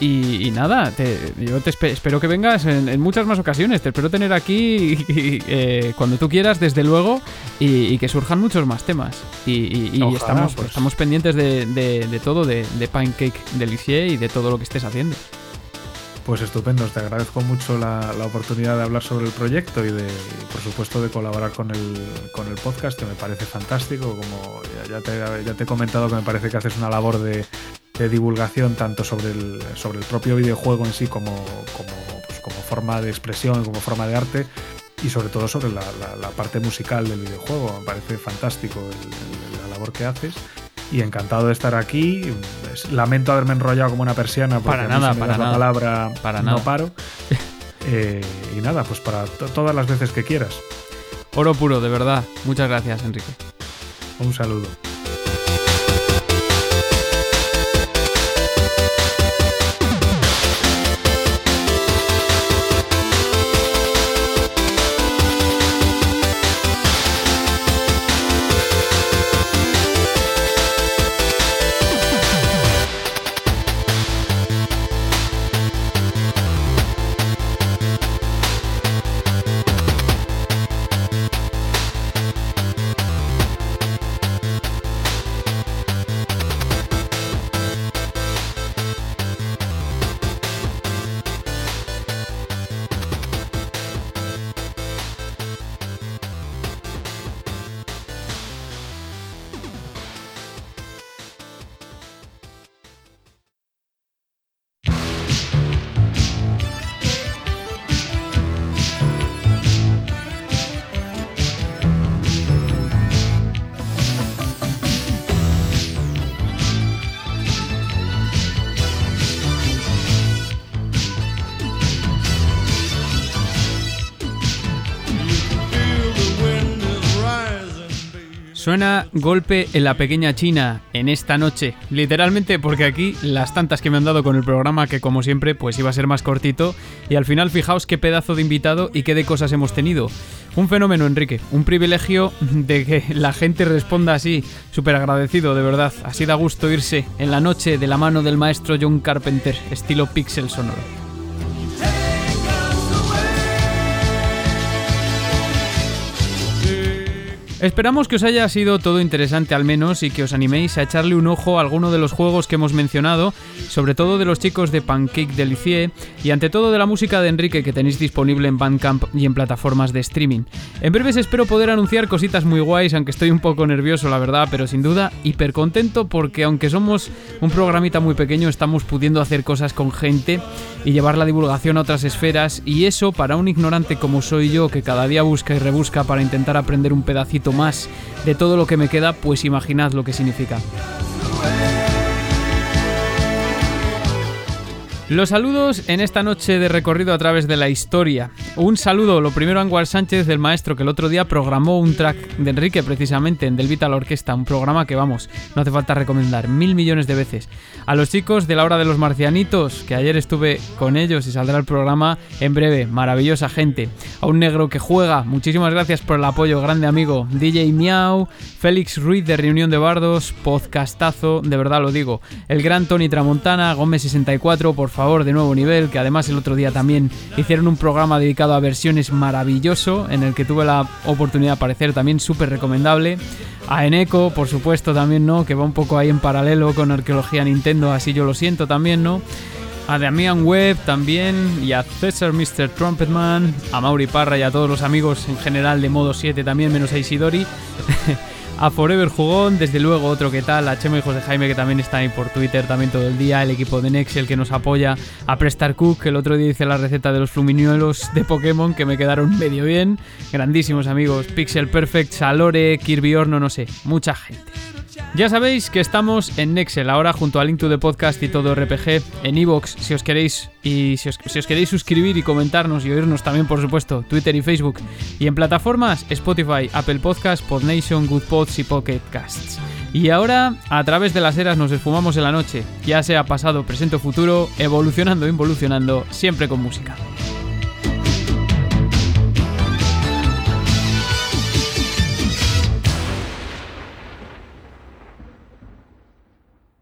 y, nada, yo te espero que vengas en, muchas más ocasiones. Te espero tener aquí eh, cuando tú quieras, desde luego, y, que surjan muchos más temas. Y, estamos, pues. estamos pendientes de, todo, de, Pancake Delicie y de todo lo que estés haciendo. Pues estupendo, te agradezco mucho la, oportunidad de hablar sobre el proyecto y de, por supuesto, de colaborar con el, con el podcast, que me parece fantástico. Como ya, ya te he comentado que me parece que haces una labor de, de divulgación tanto sobre el, sobre el propio videojuego en sí como, como, pues, como forma de expresión, como forma de arte y sobre todo sobre la, parte musical del videojuego. Me parece fantástico la labor que haces y encantado de estar aquí. Lamento haberme enrollado como una persiana porque para nada, para la palabra para no paro. Eh, y nada, pues para todas las veces que quieras. Oro puro, de verdad. Muchas gracias, Enrique. Un saludo. Golpe en la pequeña China en esta noche, literalmente porque aquí las tantas que me han dado con el programa que como siempre pues iba a ser más cortito y al final fijaos qué pedazo de invitado y qué de cosas hemos tenido. Un fenómeno Enrique, un privilegio de que la gente responda así, súper agradecido de verdad, así da gusto irse en la noche de la mano del maestro John Carpenter, estilo pixel sonoro. Esperamos que os haya sido todo interesante al menos y que os animéis a echarle un ojo a alguno de los juegos que hemos mencionado, sobre todo de los chicos de Pancake Delicie y ante todo de la música de Enrique que tenéis disponible en Bandcamp y en plataformas de streaming. En breves espero poder anunciar cositas muy guays, aunque estoy un poco nervioso la verdad, pero sin duda hiper contento porque aunque somos un programita muy pequeño estamos pudiendo hacer cosas con gente y llevar la divulgación a otras esferas y eso para un ignorante como soy yo que cada día busca y rebusca para intentar aprender un pedacito más de todo lo que me queda, pues imaginad lo que significa. Los saludos en esta noche de recorrido a través de la historia. Un saludo, lo primero a Anguar Sánchez, del maestro que el otro día programó un track de Enrique precisamente en Del Vital Orquesta, un programa que vamos, no hace falta recomendar mil millones de veces. A los chicos de la hora de los marcianitos, que ayer estuve con ellos y saldrá el programa en breve, maravillosa gente. A un negro que juega, muchísimas gracias por el apoyo, grande amigo. DJ Miau, Félix Ruiz de Reunión de Bardos, podcastazo, de verdad lo digo. El gran Tony Tramontana, Gómez 64, por favor favor, de nuevo nivel, que además el otro día también hicieron un programa dedicado a versiones maravilloso, en el que tuve la oportunidad de aparecer también súper recomendable. A Eneco, por supuesto, también, ¿no? Que va un poco ahí en paralelo con Arqueología Nintendo, así yo lo siento también, ¿no? A Damian Webb también, y a César Mr. Trumpetman, a Mauri Parra y a todos los amigos en general de modo 7 también, menos a Isidori. a Forever Jugón, desde luego otro que tal, a Chemo Hijos de Jaime que también está ahí por Twitter también todo el día, el equipo de Nexel que nos apoya, a Prestar Cook que el otro día hice la receta de los fluminuelos de Pokémon que me quedaron medio bien, grandísimos amigos, Pixel Perfect, Salore, Kirby Horno, no sé, mucha gente. Ya sabéis que estamos en Nexel ahora junto a Link to the Podcast y todo RPG, en Evox si os queréis y si os, queréis suscribir y comentarnos y oírnos también por supuesto Twitter y Facebook y en plataformas Spotify, Apple Podcast, Podnation, Good Pods y Pocket Casts. Y ahora a través de las eras nos esfumamos en la noche, ya sea pasado, presente o futuro, evolucionando, involucionando, siempre con música.